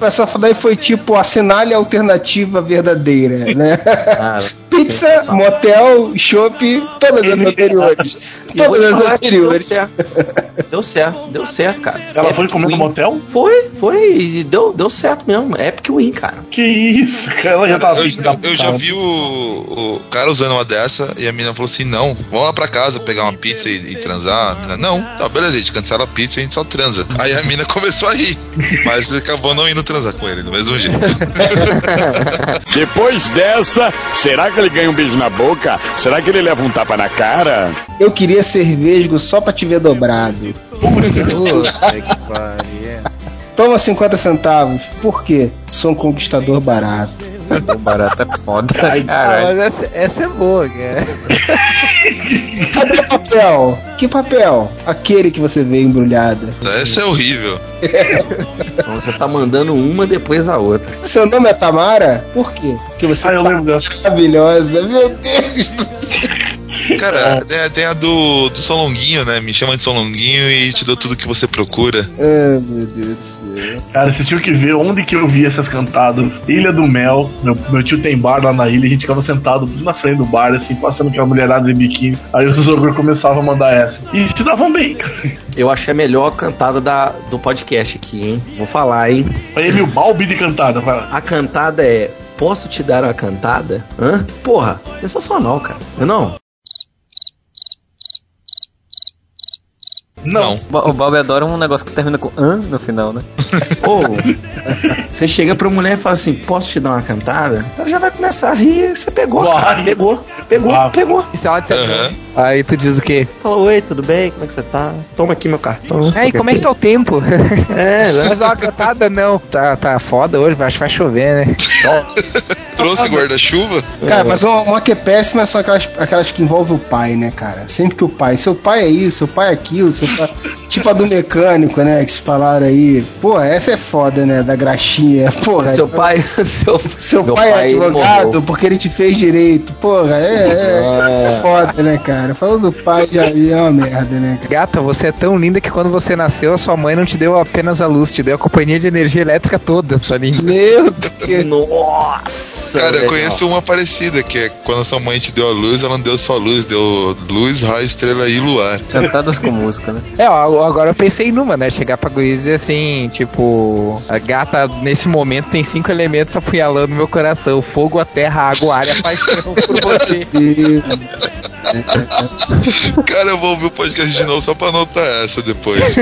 Essa daí foi tipo assinale a alternativa verdadeira, né? [LAUGHS] Cara, Pizza, sensacional. motel, chopp, todas as anteriores. [LAUGHS] Todas as que Deu anteriores. certo. Deu certo, deu certo, cara. Ela Epic foi comer no motel? Foi, foi, e deu, deu certo mesmo. Epic Win, cara. Que isso, cara, ela já tava eu, eu- eu já vi o, o cara usando uma dessa e a menina falou assim: não, vamos lá pra casa pegar uma pizza e, e transar. A menina, não, tá, beleza, a gente cancela a pizza e a gente só transa. Aí a menina [LAUGHS] começou a rir, mas acabou não indo transar com ele, do mesmo jeito. Depois dessa, será que ele ganha um beijo na boca? Será que ele leva um tapa na cara? Eu queria ser vesgo só pra te ver dobrado. Puta que pariu. Toma 50 centavos. Por quê? Sou um conquistador barato. É foda. [LAUGHS] Ah, Caralho. mas essa, essa é boa, cara. [LAUGHS] Cadê o papel? Que papel? Aquele que você vê embrulhado. Essa é horrível. Então [LAUGHS] você tá mandando uma depois a outra. Seu nome é Tamara? Por quê? Porque você Ah, tá maravilhosa. Meu Deus do céu. Cara, tem, tem a do, do São Longuinho, né? Me chama de São Longuinho e te dou tudo que você procura. Ai, meu Deus do céu. Cara, vocês tinham que ver onde que eu vi essas cantadas. Ilha do Mel. Meu, meu tio tem bar lá na ilha. A gente ficava sentado tudo na frente do bar, assim, passando aquela mulherada de biquíni. Aí os sogros começavam a mandar essa. E se davam bem, cara. Eu achei a melhor cantada da, do podcast aqui, hein? Vou falar, hein? Aí mil balbi de cantada, vai lá. A cantada é Posso te dar uma cantada? Hã? Porra, sensacional, cara. Não é não? Não. O Bob adora um negócio que termina com an no final, né? [LAUGHS] Ou você chega pra mulher e fala assim: Posso te dar uma cantada? Ela já vai começar a rir. Você pegou, cara. Pegou, pegou, Vai. pegou. E se ela disser. Aham. Aí tu diz o quê? Fala: Oi, tudo bem? Como é que você tá? Toma aqui meu cartão. Aí, como é que tá o tempo? É, né? Mas uma cantada não. Tá, tá foda hoje, acho que vai chover, né? [LAUGHS] Trouxe guarda-chuva? Cara, mas uma, uma que é péssima são aquelas, aquelas que envolvem o pai, né, cara? Sempre que o pai, seu pai é isso, seu pai é aquilo, seu pai. Tipo a do mecânico, né? Que vocês falaram aí. Pô, essa é foda, né? Da graxinha. Porra. Seu pai, [LAUGHS] [LAUGHS] seu, Seu meu pai, é advogado morreu. porque ele te fez direito. Porra, é, é, é foda, né, cara? Falando do pai já, já é uma merda, né, cara? Gata, você é tão linda que quando você nasceu, a sua mãe não te deu apenas a luz, te deu a companhia de energia elétrica toda, sua linda. Meu Deus. Nossa! Cara, eu legal. conheço uma parecida, que é quando a sua mãe te deu a luz, ela não deu só luz, deu luz, raio, estrela e luar. Cantadas com música, né? É, agora eu pensei numa, né? Chegar pra guria e dizer assim, tipo, a gata nesse momento tem cinco elementos apunhalando meu coração: fogo, a terra, a água, a ar e a paixão por [LAUGHS] você. Deus. Cara, eu vou ouvir o podcast de novo só pra anotar essa depois. [LAUGHS]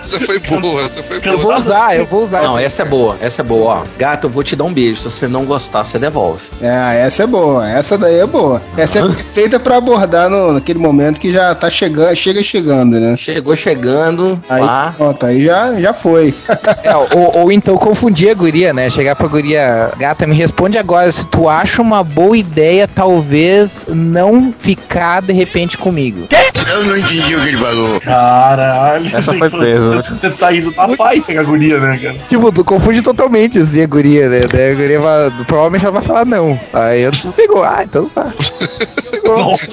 Essa foi boa, essa foi Eu vou boa. usar, eu vou usar. Não, essa é boa, essa é boa, ó. Gato, eu vou te dar um beijo. Se você não gostar, você devolve. É, essa é boa, essa daí é boa. Essa é feita pra abordar no, naquele momento que já tá chegando, chega chegando, né? Chegou chegando, Aí, pá. pronto, aí já, já foi. [LAUGHS] É, ou, ou então confundir a guria, né? Chegar pra guria, gata, me responde agora se tu acha uma boa ideia, talvez não ficar de repente comigo. Eu não entendi o que ele falou. Caralho. Essa foi peso, né? Você tá indo da pai com a guria, né, cara? Tipo, tu confunde totalmente assim a guria, né? Daí a guria vai, provavelmente ela vai falar não. Aí tu pegou, ah, então tá. [LAUGHS]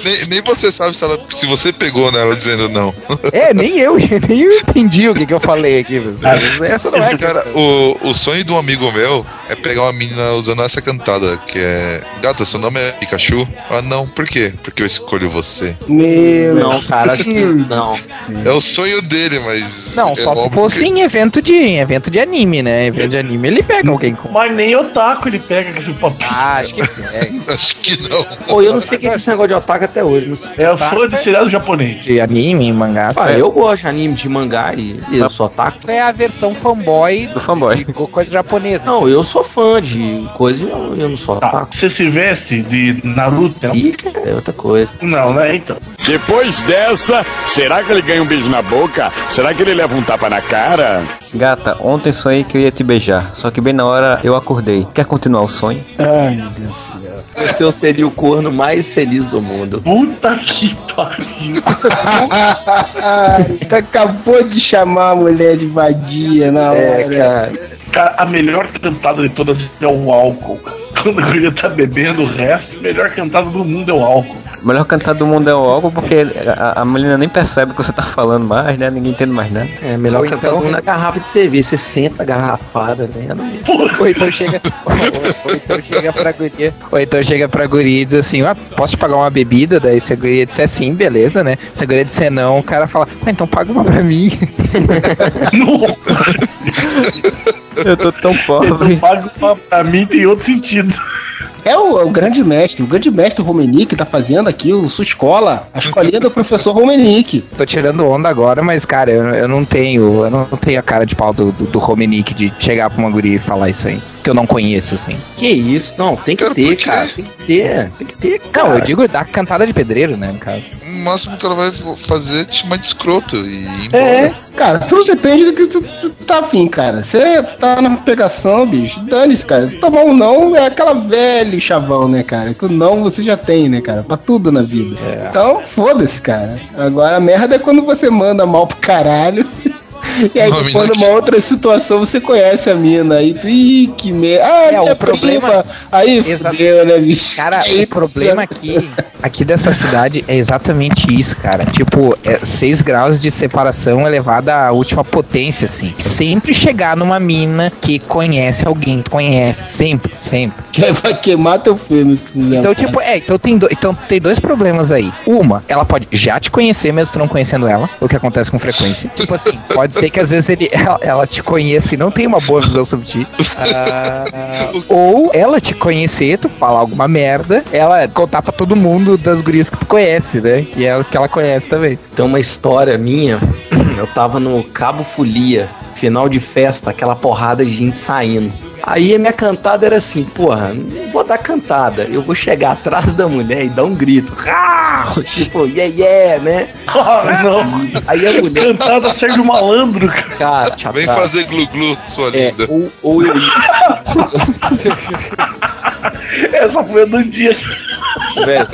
Nem, nem você sabe se, ela, se você pegou nela dizendo não. [LAUGHS] É, nem eu, [LAUGHS] nem eu entendi o que, que eu falei aqui. mas Essa não é. Cara, o, o sonho de um amigo meu é pegar uma menina usando essa cantada, que é. Gata, seu nome é Pikachu? Ela, não, por quê? Porque eu escolho você. Meu. Não, cara, acho que não. É o sonho dele, mas. Não, é só se fosse que- em evento de, em evento de anime, né? Evento de anime ele pega alguém com. Mas nem otaku ele pega esse papinho. Ah, acho que é. [LAUGHS] Acho que não. Pô, eu não sei o que é esse negócio de otaku até hoje. Não sei. É o fã de seriado japonês. De anime, mangá. Ah, eu gosto de anime de mangá e eu sou otaku. É a versão fanboy Do fanboy. de coisa japonesa. Não, eu sou fã de coisa e eu, eu não sou Tá. otaku. Você se veste de Naruto? Ih, cara, é outra coisa. Não, né? Então. Depois dessa, será que ele ganha um beijo na boca? Será que ele leva um tapa na cara? Gata, ontem sonhei que eu ia te beijar, só que bem na hora eu acordei. Quer continuar o sonho? Ai, meu Deus do céu. Você eu seria o corno mais feliz do mundo. Puta que pariu. Tu [LAUGHS] acabou de chamar a mulher de vadia na hora. É, cara. Cara, a melhor cantada de todas é o álcool. cara. Quando a guria tá bebendo o resto, a melhor cantada do mundo é o álcool. Melhor cantar do mundo é o álcool, porque a, a menina nem percebe o que você tá falando mais, né? Ninguém entende mais nada. É melhor Ou que então- na garrafa de cerveja. Você senta garrafada, né? Ou então chega. ou, [LAUGHS] ou então chega pra guria. Ou então chega pra guria e diz assim, ah, posso te pagar uma bebida? Daí se a guria disser sim, beleza, né? Se a guria disser não, o cara fala, ah, então paga uma pra mim. [LAUGHS] [LAUGHS] Eu tô tão Eu pobre. pago pra, pra mim tem outro sentido. É o, o grande mestre, o grande mestre Romenick tá fazendo aqui o sua escola, a escolinha do professor Romenick. Tô tirando onda agora, mas, cara, eu, eu não tenho. Eu não tenho a cara de pau do, do, do Romenick de chegar pra uma guria e falar isso aí. Que eu não conheço, assim. Que isso? Não, tem que ter, cara. Tem que ter. Tem que ter, cara. Não, eu digo da cantada de pedreiro, né, no caso. Máximo que ela vai fazer é te chamar de escroto e ir embora. É, cara, tudo depende do que tu, tu tá afim, cara. Você tá na pegação, bicho, dane-se, cara. Tomar um não é aquela velho chavão, né, cara? Que o não você já tem, né, cara? Pra tudo na vida. Então, foda-se, cara. Agora a merda é quando você manda mal pro caralho. E aí, depois menina, numa outra situação, você conhece a mina. Aí tu, ih, que merda. Ah, É, minha o problema- prima. Aí Exa- fudeu, né, bicho? Cara, o problema aqui, aqui dessa cidade é exatamente isso, cara. Tipo, é 6 graus de separação elevada à última potência, assim. Sempre chegar numa mina que conhece alguém, que tu conhece, sempre, sempre. Vai queimar teu filme se tu fizer. Então, tipo, é, então tem, do- então tem dois problemas aí. Uma, ela pode já te conhecer mesmo tu não conhecendo ela, o que acontece com frequência. Tipo assim, pode ser que às vezes ele, [LAUGHS] ela, ela te conheça e não tem uma boa visão sobre ti. Ah, [LAUGHS] ou ela te conhecer, tu falar alguma merda, ela contar pra todo mundo das gurias que tu conhece, né? Que é que ela conhece também. Tem uma história minha. [CLEARS THROAT] Eu tava no Cabo Folia, final de festa, aquela porrada de gente saindo. Aí a minha cantada era assim, porra, não vou dar cantada, eu vou chegar atrás da mulher e dar um grito. Ah! [LAUGHS] Tipo, yeah, yeah, né? Ah, [LAUGHS] não. Aí a mulher, Cantada Sérgio Malandro, cara. cara, Vem abraça. fazer glu-glu, sua É, linda. ou, ou eu [LAUGHS] Essa foi a do dia. Velho,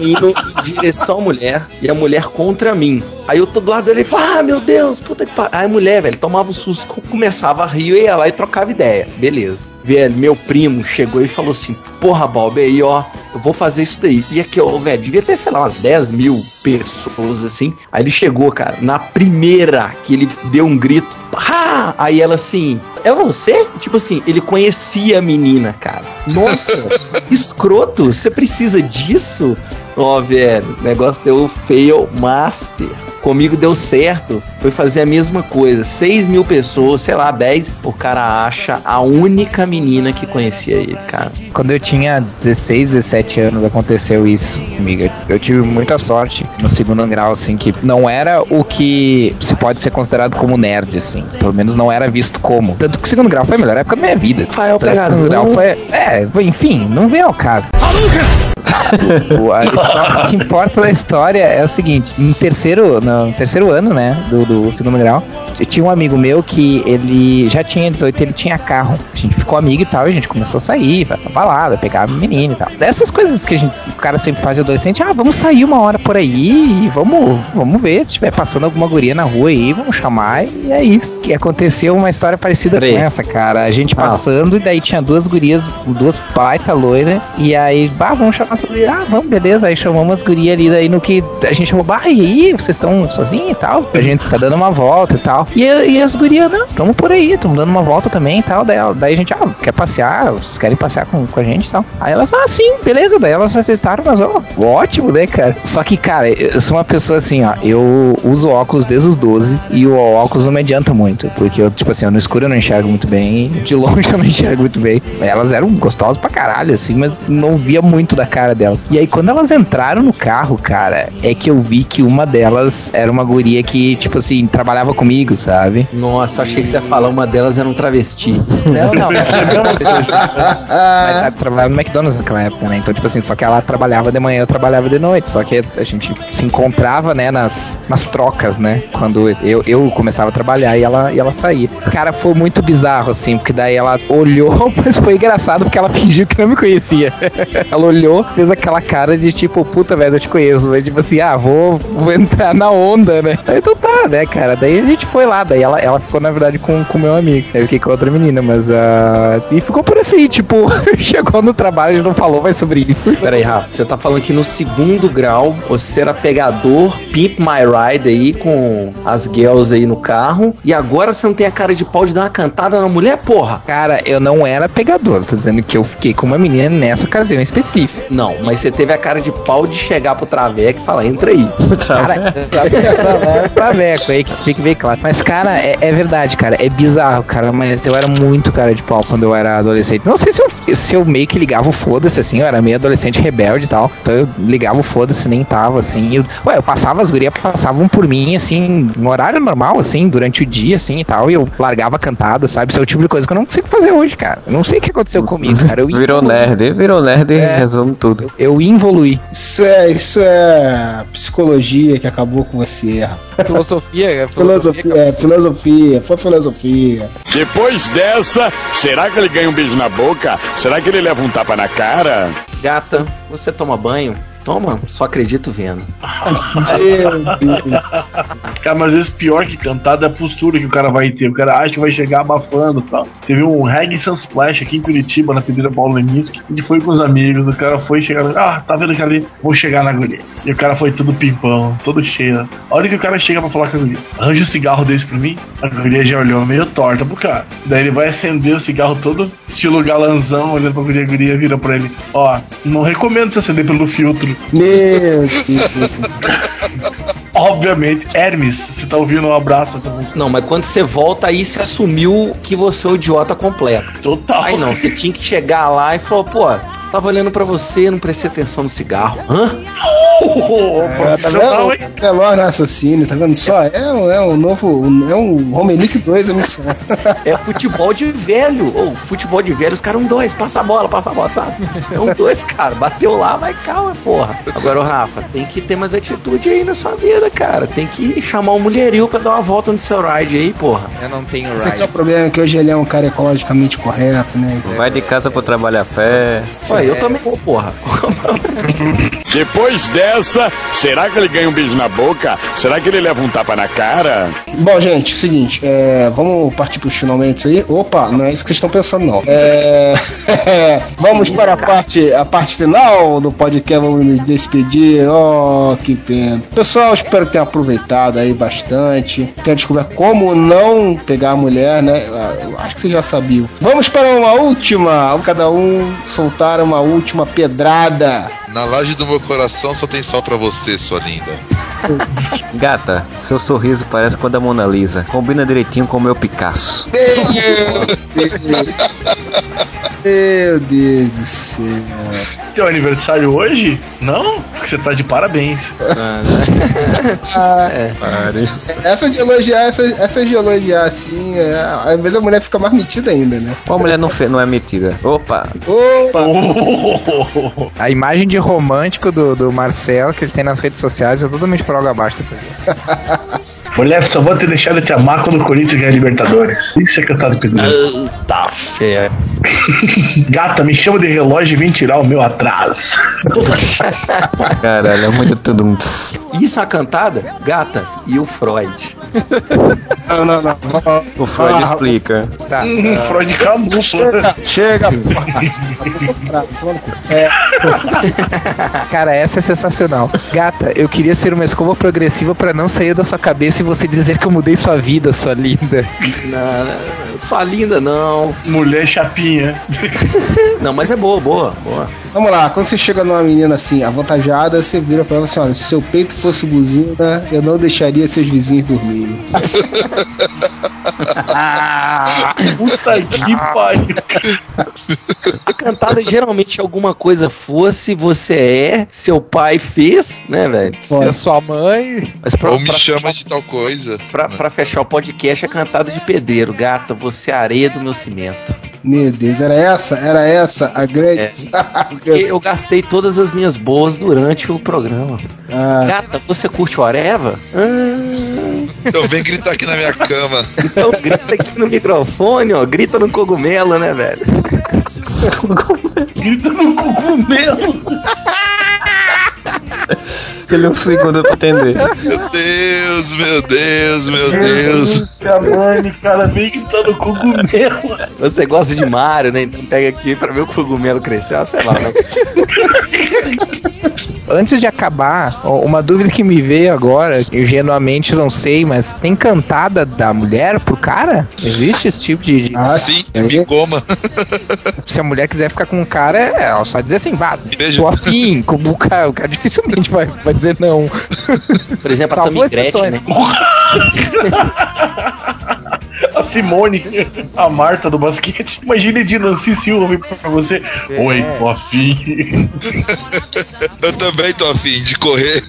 indo em direção à mulher e a mulher contra mim. Aí eu tô do lado dele e falo, ah, meu Deus, puta que pariu. Aí a mulher, velho, tomava um susto, co- começava a rir, eu ia lá e trocava ideia. Beleza. Velho, meu primo chegou e falou assim, porra, Bob, aí, ó, eu vou fazer isso daí. E aqui, ó, velho, devia ter, sei lá, umas 10 mil pessoas, assim. Aí ele chegou, cara, na primeira que ele deu um grito, ah! Aí ela assim, é você? Tipo assim, ele conhecia a menina, cara. Nossa, [LAUGHS] escroto, você precisa disso? Ó, velho, o negócio deu fail master. Comigo deu certo, foi fazer a mesma coisa. 6 mil pessoas, sei lá, 10, o cara acha a única menina que conhecia ele, cara. Quando eu tinha 16, 17 anos, aconteceu isso comigo. Eu tive muita sorte no segundo grau, assim, que não era o que se pode ser considerado como nerd, assim. Pelo menos não era visto como. Tanto que o segundo grau foi a melhor época da minha vida. Rafael Tanto o segundo grau foi. É, enfim, não vem ao caso. [LAUGHS] O, a história- o que importa da história é o seguinte: no terceiro, no terceiro ano, né, do, do segundo grau, eu tinha um amigo meu que ele já tinha 18, ele tinha carro. A gente ficou amigo e tal, e a gente começou a sair, vai pra balada, pegar menina e tal. Dessas coisas que a gente, o cara sempre faz de adolescente, ah, vamos sair uma hora por aí e vamos, vamos ver, se tiver passando alguma guria na rua aí, vamos chamar, e é isso. Que aconteceu uma história parecida Peraí. com essa, cara. A gente Ah. passando, e daí tinha duas gurias, duas baita loiras, e aí, bah, vamos chamar essa guria. Ah, vamos, beleza. Aí chamamos as gurias ali, daí no que a gente chamou, bah, e aí, vocês estão sozinhos e tal? A gente tá dando uma volta e tal. E, e as gurias, não, estamos por aí, estamos dando uma volta também e tal. Daí, daí a gente, ah, quer passear? Vocês querem passear com, com a gente e tal? Aí elas, ah, sim, beleza. Daí elas aceitaram, mas, ó, ótimo, né, cara? Só que, cara, eu sou uma pessoa assim, ó, eu uso óculos desde os 12 e o óculos não me adianta muito, porque eu, tipo assim, no escuro eu não enxergo muito bem, de longe [LAUGHS] eu não enxergo muito bem. Elas eram gostosas pra caralho, assim, mas não via muito da cara delas. E aí, quando elas entraram no carro, cara, é que eu vi que uma delas era uma guria que, tipo assim, trabalhava comigo, sabe? Nossa, eu achei que você ia falar uma delas era um travesti. Não, não. [LAUGHS] Mas sabe, trabalhava no McDonald's naquela época, né? Então, tipo assim, só que ela trabalhava de manhã, eu trabalhava de noite. Só que a gente se encontrava, né, nas, nas trocas, né? Quando eu, eu começava a trabalhar e ela, e ela saía. Cara, foi muito bizarro, assim, porque daí ela olhou, [LAUGHS] mas foi engraçado porque ela fingiu que não me conhecia. [LAUGHS] ela olhou, fez aquela cara de tipo, puta, velho, eu te conheço. Mas tipo assim, ah, vou, vou entrar na onda, né? Aí, Então tá, né, cara? Daí a gente foi lá, daí ela, ela ficou, na verdade, com o meu amigo. Aí eu fiquei com a outra menina, mas ah, E ficou por assim, tipo, [LAUGHS] chegou no trabalho e não falou mais sobre isso. Pera aí, Rafa, você tá falando que no segundo grau você era pegador, Pimp My Ride aí com as girls aí no carro, e agora você não tem a cara de pau de dar uma cantada na mulher, porra? Cara, eu não era pegador, tô dizendo que eu fiquei com uma menina nessa ocasião específica. Não, mas você teve a cara de pau de chegar pro Traveco e falar, entra aí. [LAUGHS] Cara, Traveco aí, que fique bem claro. Mas, cara, é, é verdade, cara. É bizarro, cara. Mas eu era muito cara de pau quando eu era adolescente. Não sei se eu, se eu meio que ligava o foda-se, assim. Eu era meio adolescente rebelde e tal. Então eu ligava o foda-se, nem tava, assim. Eu, ué, eu passava, as gurias passavam por mim, assim, no horário normal, assim, durante o dia, assim e tal. E eu largava cantada, sabe? Isso é o tipo de coisa que eu não consigo fazer hoje, cara. Eu não sei o que aconteceu comigo, [LAUGHS] cara. Eu Virou nerd, virou nerd e É. resume tudo. Eu involui. Isso é, isso é psicologia que acabou com você, rapaz. Filosofia, Filosofia, é, filosofia, foi filosofia. Depois dessa, será que ele ganha um beijo na boca? Será que ele leva um tapa na cara? Gata, você toma banho? Toma, só acredito vendo. Cara, mas às vezes pior que cantada é a postura que o cara vai ter. O cara acha que vai chegar abafando e tal. Teve um Reggae Sunsplash aqui em Curitiba, na pedreira Paulo Leminski. Gente foi com os amigos, o cara foi chegar. Ah, tá vendo que ali? Vou chegar na guria. E o cara foi todo pimpão, todo cheio. A hora que o cara chega pra falar com a guria, arranja um cigarro desse pra mim. A guria já olhou meio torta pro cara. Daí ele vai acender o cigarro todo, estilo galanzão, olhando pra guria. A guria vira pra ele: Ó, não recomendo você acender pelo filtro. Meu Deus. Obviamente, Hermes, você tá ouvindo um abraço. Não, mas quando você volta aí, você assumiu que você é o idiota completo. Total. Aí não, você tinha que chegar lá e falar, pô, tava olhando pra você, não prestei atenção no cigarro. Hã? É, tá vendo? No raciocínio, tá vendo só? É, um- é um novo. É um Romenic 2 a missão. É futebol de velho. Ou futebol de velho, os caras um dois, passa a bola, passa a bola, sabe? É um dois, cara. Bateu lá, vai calma, porra. Agora, ô Rafa, tem que ter mais atitude aí na sua vida, cara. Tem que chamar um mulherio pra dar uma volta no seu ride aí, porra. Eu não tenho Esse aqui é o ride. problema, que hoje ele é um cara ecologicamente correto, né? Vai de casa pro trabalho a pé. Ué, eu também vou, porra. [LAUGHS] Depois dessa, será que ele ganha um beijo na boca? Será que ele leva um tapa na cara? Bom, gente, seguinte, é, vamos partir pros finalmente aí. Opa, não é isso que vocês estão pensando, não. É, [LAUGHS] vamos para a parte, a parte final do podcast, vamos nos despedir. Oh, que pena. Pessoal, espero que tenham aproveitado aí bastante. Tenha descoberto como não pegar a mulher, né? Eu Acho que você já sabia. Vamos para uma última. Cada um soltar uma última pedrada. Na laje do meu coração só tem sol pra você, sua linda. Gata, seu sorriso parece com o da Mona Lisa. Combina direitinho com o meu Picasso. Meu Deus do céu. Teu aniversário hoje? Não? Porque você tá de parabéns. Ah, Essa de elogiar, essa, essa de elogiar assim, é, às vezes a mulher fica mais metida ainda, né? Ou a mulher não, fe- não é metida. Opa! Opa! [LAUGHS] A imagem de romântico do, do Marcelo que ele tem nas redes sociais é totalmente por água abaixo. [LAUGHS] Mulher, só vou te deixar de te amar quando o Corinthians ganhar Libertadores. Isso é cantado pedreiro. Tá fé. [LAUGHS] Gata, me chama de relógio e vem tirar o meu atraso. Caralho, é muito tudo. Isso é uma cantada? Gata, e o Freud? Não, não, não. O Freud Ah, explica. Tá. Hum, Freud camufla. Chega, chega, cu. É, [LAUGHS] Cara, essa é sensacional. Gata, eu queria ser uma escova progressiva pra não sair da sua cabeça e você dizer que eu mudei sua vida, sua linda. Não, não, sua linda não. Mulher chapinha. [LAUGHS] Não, mas é boa, boa, boa. Vamos lá, quando você chega numa menina assim, avantajada, você vira pra ela assim, olha, se seu peito fosse buzina, eu não deixaria seus vizinhos dormirem. [LAUGHS] [LAUGHS] Puta que pariu. A cantada geralmente alguma coisa fosse, você é, seu pai fez, né, velho? Se a sua mãe. Mas pra, Ou me pra- chama de tal coisa. pra- pra fechar o podcast é cantada de pedreiro. Gata, você é a areia do meu cimento. Meu Deus, era essa, era essa a grande. Porque eu gastei todas as minhas boas durante o programa. Ah, Gata, você curte o Areva? Ah, Então vem gritar aqui na minha cama. então grita aqui no microfone, ó. Grita no cogumelo, né, velho? Grita no cogumelo. Ele é um segundo pra entender. Meu Deus, meu Deus, meu Deus. Mano, cara, vem gritando cogumelo. Você gosta de Mario, né? Então pega aqui pra ver o cogumelo crescer. Ah, sei lá, né? [LAUGHS] Antes de acabar, uma dúvida que me veio agora, eu genuinamente não sei, mas tem cantada da mulher pro cara? Existe esse tipo de. de- ah, Sim, é, me coma. [LAUGHS] se a mulher quiser ficar com o cara, é ela só dizer assim, vá, Beijo. tô afim, como o cara, o cara dificilmente vai, vai dizer não. Por exemplo, a Salvou Tammy Gretchen, exceções. [LAUGHS] [LAUGHS] Simone, a Marta do basquete. Imagine de Nancy Silva pra você. Oi, tô afim. [LAUGHS] Eu também tô afim de correr.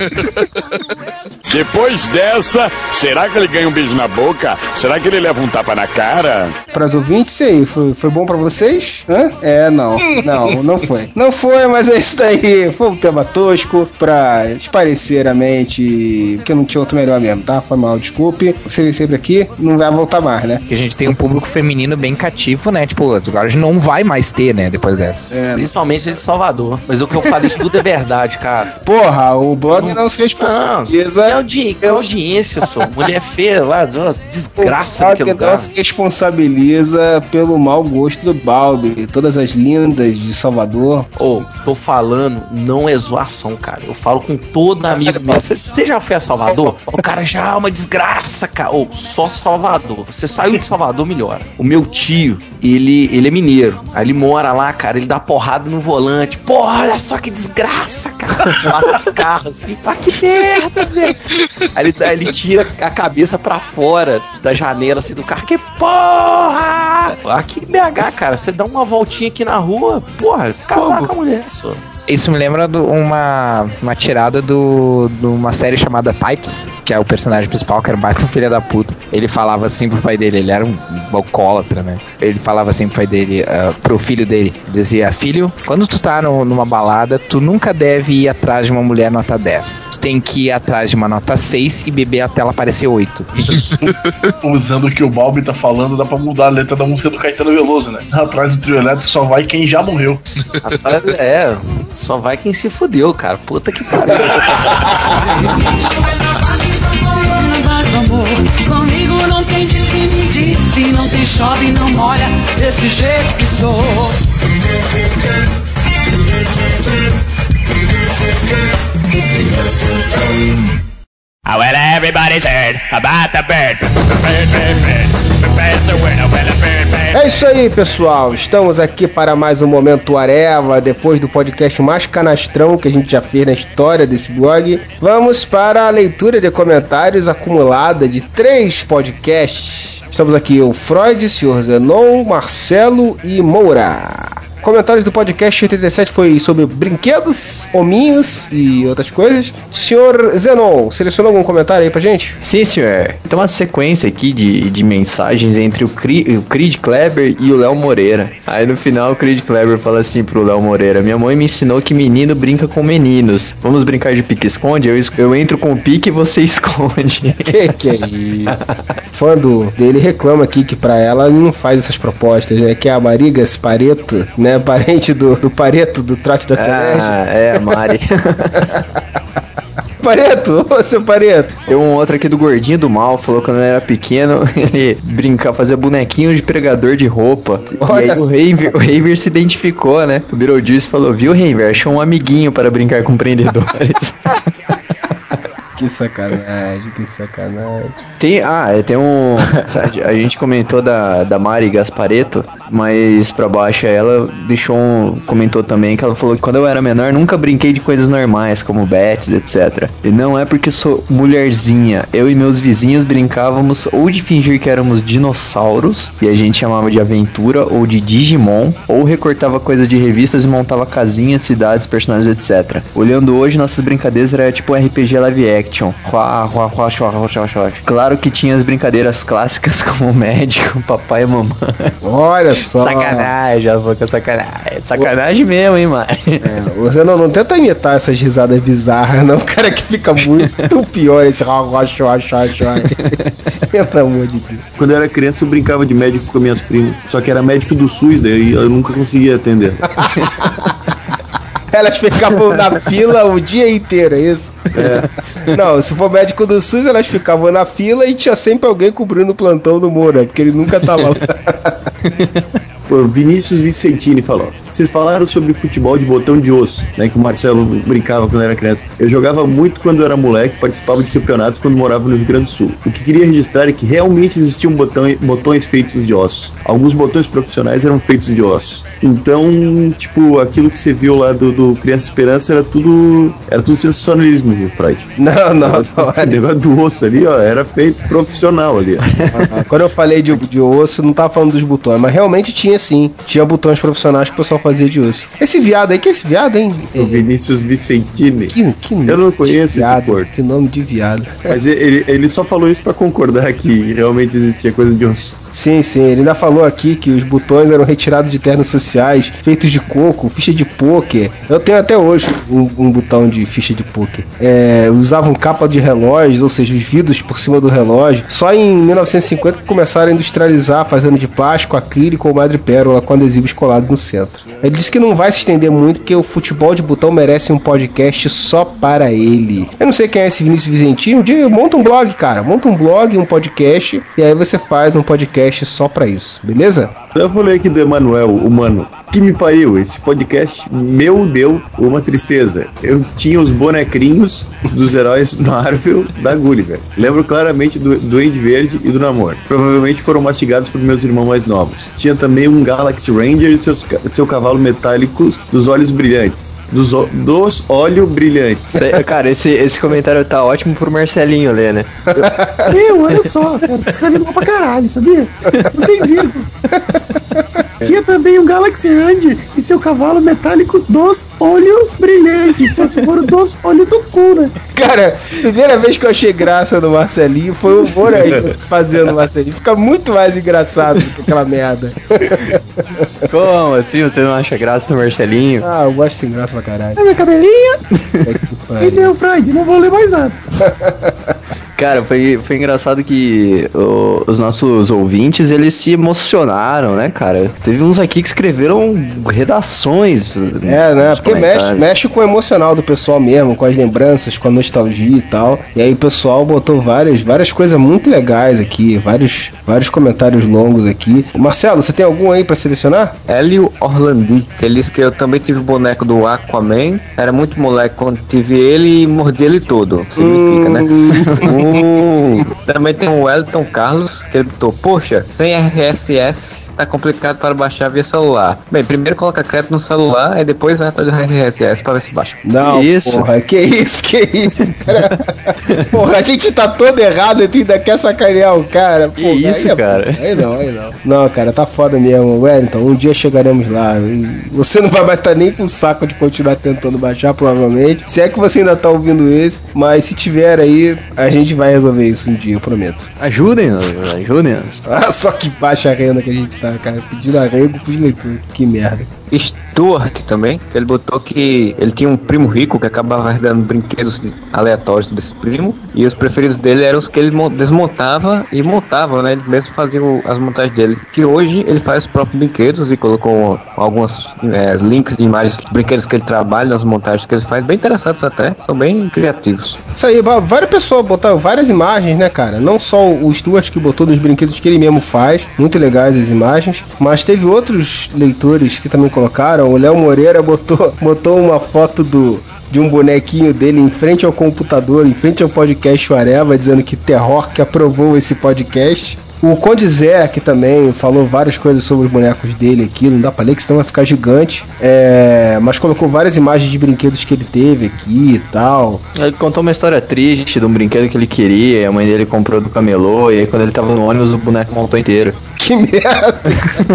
Depois dessa, será que ele ganha um beijo na boca? Será que ele leva um tapa na cara? para os ouvintes aí, foi, foi bom pra vocês? Hã? É, não, não, não foi. Não foi, mas é isso daí. Foi um tema tosco pra esparecer a mente, que não tinha outro melhor mesmo, tá? Foi mal, desculpe. Você vem sempre aqui, não vai voltar mais, né? Que a gente tem um público feminino bem cativo, né? Tipo, agora a gente não vai mais ter, né? Depois dessa. É, Principalmente de Salvador. Mas o que eu falei tudo é verdade, cara. porra, o blog não se Não, é responsabiliza. audi é audiência, só. Mulher feia lá, desgraça O lugar. não se responsabiliza pelo mau gosto do Balbi. Todas as lindas de Salvador. Ô, tô falando, não é zoação, cara. Eu falo com todo amigo meu. Você já foi a Salvador? O cara já é uma desgraça, cara. Ô, só Salvador. Você saiu de Salvador, melhora. O meu tio, ele, ele é mineiro. Aí ele mora lá, cara. Ele dá porrada no volante. Porra, olha só que desgraça, cara. Passa de carro assim. Ah, que merda, velho. Aí ele, ele tira a cabeça pra fora da janela assim do carro. Que porra! Aqui em BH, cara, você dá uma voltinha aqui na rua, porra, casar com a mulher, só. Isso me lembra de uma, uma tirada do, de uma série chamada Types, que é o personagem principal, que era mais um filho da puta. Ele falava assim pro pai dele, ele era um alcoólatra, né? Ele falava assim pro pai dele, ah, pro filho dele, dizia, filho, quando tu tá no- numa balada, tu nunca deve ir atrás de uma mulher nota 10. Tu tem que ir atrás de uma nota 6 e beber até ela parecer 8. [LAUGHS] Usando o que o Balbi tá falando, dá pra mudar a letra da música do Caetano Veloso, né? Atrás do trio elétrico só vai quem já morreu. [LAUGHS] É, só vai quem se fudeu, cara. Puta que pariu. Comigo não tem disse me disse, não tem chove, não molha, desse jeito que sou. Ah, well, everybody's heard about the bird. É isso aí, pessoal. Estamos aqui para mais um Momento Areva, depois do podcast mais canastrão que a gente já fez na história desse blog. Vamos para a leitura de comentários acumulada de três podcasts. Estamos aqui o Freud, Sr. Zenon, Marcelo e Moura. Comentários do podcast 87 foi sobre brinquedos, hominhos e outras coisas. Senhor Zenon, selecionou algum comentário aí pra gente? Sim, senhor. Tem uma sequência aqui de, de mensagens entre o, Cri, o Creed Kleber e o Léo Moreira. Aí no final o Creed Kleber fala assim pro Léo Moreira: Minha mãe me ensinou que menino brinca com meninos. Vamos brincar de pique-esconde? Eu, eu entro com o pique e você [LAUGHS] esconde. Que que é isso? Fã do, dele reclama aqui que pra ela ele não faz essas propostas, né? Que é a Marigas Pareto, né? Parente do, do Pareto do trote da Telege. ah, é, Mari. [LAUGHS] Pareto, ô seu Pareto. Tem um outro aqui do Gordinho do Mal, falou que quando ele era pequeno, [LAUGHS] ele brincava, fazia bonequinho de pregador de roupa. Olha e aí o. Raver, o Raver se identificou, né? O Beetlejuice falou, viu, Raver? Achou um amiguinho para brincar com prendedores. [LAUGHS] Que sacanagem, que sacanagem. Tem, ah, é, tem um. A gente comentou da, da Mari Gaspareto, mas pra baixo ela deixou um. Comentou também que ela falou que quando eu era menor nunca brinquei de coisas normais, como bets, etc. E não é porque sou mulherzinha. Eu e meus vizinhos brincávamos ou de fingir que éramos dinossauros, e a gente chamava de aventura, ou de Digimon, ou recortava coisas de revistas e montava casinhas, cidades, personagens, etc. Olhando hoje, nossas brincadeiras era tipo RPG live action. Ruá, ruá, ruá, chua, ruá, chua, chua. Claro que tinha as brincadeiras clássicas [LAUGHS] como médico, papai e mamãe. Olha só. Sacanagem, é sacanagem. Sacanagem mesmo, hein, mano? É, você não, não tenta imitar essas risadas bizarras, não. O [LAUGHS] cara que fica muito pior esse rocha, rocha, rocha. Pelo amor de Deus. Quando eu era criança, eu brincava de médico com minhas primas. Só que era médico do SUS, daí eu nunca conseguia atender. [LAUGHS] Elas ficavam [LAUGHS] na fila o dia inteiro, é isso? É. Não, se for médico do SUS, elas ficavam na fila e tinha sempre alguém cobrindo o plantão do Moura, porque ele nunca tava lá. [LAUGHS] Pô, Vinícius Vicentini falou. Vocês falaram sobre futebol de botão de osso, né? Que o Marcelo brincava quando era criança. Eu jogava muito quando era moleque, participava de campeonatos quando morava no Rio Grande do Sul. O que queria registrar é que realmente existiam botão, botões feitos de ossos. Alguns botões profissionais eram feitos de ossos. Então, tipo, aquilo que você viu lá do, do Criança Esperança era tudo. Era tudo sensacionalismo, viu, Freud? Não, não, não. O negócio do osso ali, ó, era feito profissional ali. [LAUGHS] Quando eu falei de, de osso, não tava falando dos botões, mas realmente tinha sim. Tinha botões profissionais que o pessoal fazia de osso. Esse viado aí, que é esse viado, hein? O Vinícius Vicentini. Que, que Eu não conheço esse viado, porco. Que nome de viado. Mas ele, ele só falou isso pra concordar que realmente existia coisa de osso. Sim, sim, ele ainda falou aqui que os botões eram retirados de ternos sociais, feitos de coco, ficha de pôquer. Eu tenho até hoje um, um botão de ficha de pôquer. É, usavam capa de relógios, ou seja, os vidros por cima do relógio. Só em 1950 que começaram a industrializar, fazendo de plástico, acrílico ou madrepérola com adesivos colados no centro. Ele disse que não vai se estender muito, porque o futebol de botão merece um podcast só para ele. Eu não sei quem é esse Vinícius Vizentinho. Um dia monta um blog, cara. Monta um blog, um podcast, e aí você faz um podcast só pra isso, beleza? Eu falei aqui do Emanuel, o mano. Que me pariu, esse podcast meu deu uma tristeza. Eu tinha os bonecrinhos dos heróis Marvel da Gulliver. Lembro claramente do Duende Verde e do Namor. Provavelmente foram mastigados por meus irmãos mais novos. Tinha também um Galaxy Ranger e seus, seu cavalo metálico dos olhos brilhantes. Dos, dos olhos brilhantes. Cara, esse, esse comentário tá ótimo pro Marcelinho ler, né? [LAUGHS] Meu, olha só, cara, escreve mal pra caralho, sabia? Não tem vírgula. Tinha também um Galaxy Ranger e seu cavalo metálico dos olhos brilhantes. Só se for dos olhos do cu, né? Cara, primeira vez que eu achei graça no Marcelinho foi o Moraí fazendo o Marcelinho. Fica muito mais engraçado do que aquela merda. Como assim você não acha graça no Marcelinho? Ah, eu gosto sem graça pra caralho. meu cabelinho. E deu, Freud, não vou ler mais nada. Cara, foi, foi engraçado que o- os nossos ouvintes, eles se emocionaram, né, cara? Teve uns aqui que escreveram redações. É, né? Porque mexe, mexe com o emocional do pessoal mesmo, com as lembranças, com a nostalgia e tal. E aí o pessoal botou várias, várias coisas muito legais aqui, vários, vários comentários longos aqui. Marcelo, você tem algum aí pra selecionar? Hélio Orlandi, que ele disse que eu também tive o boneco do Aquaman. Era muito moleque quando tive ele e mordi ele todo. Significa, né? [LAUGHS] Também tem o Wellington Carlos, que ele botou, poxa, sem RSS tá complicado para baixar via celular. Bem, primeiro coloca crédito no celular e depois vai atrás do RSS para ver se baixa. Não, Que isso? porra, que isso, que isso, cara. [LAUGHS] porra, a gente tá todo errado e tu ainda quer sacanear o cara. Que porra, isso, aí é cara? Aí não, aí não. Não, cara, tá foda mesmo. Wellington, um dia chegaremos lá. Você não vai mais estar nem com saco de continuar tentando baixar, provavelmente. Se é que você ainda tá ouvindo esse, mas se tiver aí, a gente vai resolver isso um dia, eu prometo. Ajudem-nos, ajudem-nos. Ah, só que baixa a renda que a gente tá, cara. Pedindo arrego pros leitores. Que merda. Stuart também, que ele botou que ele tinha um primo rico que acabava dando brinquedos aleatórios desse primo, e os preferidos dele eram os que ele mo- desmontava e montava, né? Ele mesmo fazia as montagens dele. Que hoje ele faz os próprios brinquedos e colocou alguns é, links de imagens de brinquedos que ele trabalha, nas montagens que ele faz, bem interessantes até, são bem criativos. Isso aí, várias pessoas botaram várias imagens, né, cara? Não só o Stuart que botou dos brinquedos que ele mesmo faz, muito legais as imagens, mas teve outros leitores que também colocaram. O Léo Moreira botou, botou uma foto do de um bonequinho dele em frente ao computador, em frente ao podcast Areva, dizendo que Terror que aprovou esse podcast. O Conde Zé aqui também falou várias coisas sobre os bonecos dele aqui, não dá pra ler que senão vai ficar gigante. É, mas colocou várias imagens de brinquedos que ele teve aqui e tal. Ele contou uma história triste de um brinquedo que ele queria, a mãe dele comprou do camelô, e aí quando ele tava no ônibus o boneco montou inteiro. Que merda!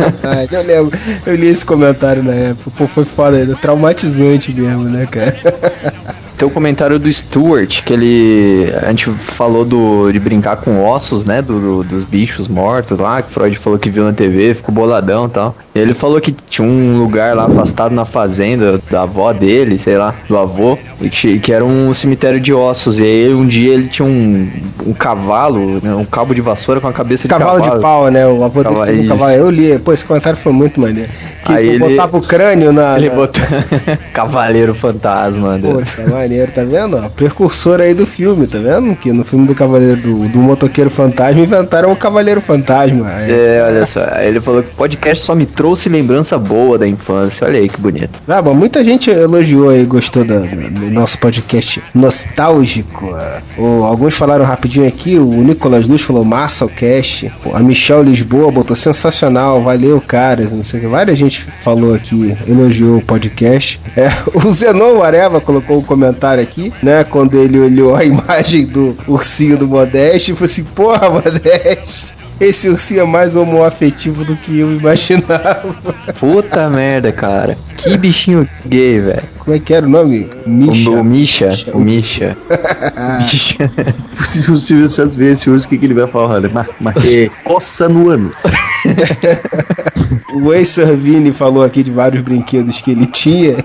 [LAUGHS] eu lembro, eu li esse comentário na época. Pô, foi foda, é traumatizante mesmo, né, cara? [LAUGHS] Tem o comentário do Stuart, que ele. A gente falou do, de brincar com ossos, né? do- do- dos bichos mortos lá, que Freud falou que viu na TV, ficou boladão e tal. E ele falou que tinha um lugar lá afastado na fazenda da avó dele, sei lá, do avô, e que, que era um cemitério de ossos. E aí um dia ele tinha um, um cavalo, né, um cabo de vassoura com a cabeça de Cavalo cavalo. de pau, né? O avô dele Cavalo- fez um cavalo. Eu li, pô, esse comentário foi muito maneiro. Que Aí ele- botava o crânio na. Ele na- botou [LAUGHS] Cavaleiro Fantasma. né? Poxa, maneiro, tá vendo? Precursor aí do filme, tá vendo? Que no filme do Cavaleiro do, do Motoqueiro Fantasma inventaram o Cavaleiro Fantasma. É. É, olha só. Aí ele falou que o podcast só me trouxe lembrança boa da infância. Olha aí que bonito. Ah, bom, muita gente elogiou aí, gostou da- do, nosso podcast nostálgico. Ah, o- alguns falaram rapidinho aqui, o Nicolas Luz falou massa o cast. A Michelle Lisboa botou sensacional, valeu, caras, não sei o que. Várias gente falou aqui, elogiou o podcast. É, [LAUGHS] o Zenon Areva colocou um comentário aqui, né? Quando ele olhou a [LAUGHS] imagem do ursinho do Modeste e falou assim: Porra, Modeste. Esse ursinho é mais homoafetivo do que eu imaginava. Puta merda, cara. Que bichinho gay, velho. Como é que era o nome? Misha. O, o Misha. O Misha. Misha. Se [LAUGHS] [LAUGHS] o Silvio Santos ver esse urso, o que, que ele vai falar? Mas, mas é coça no ano. [LAUGHS] O Ace Servini falou aqui de vários brinquedos que ele tinha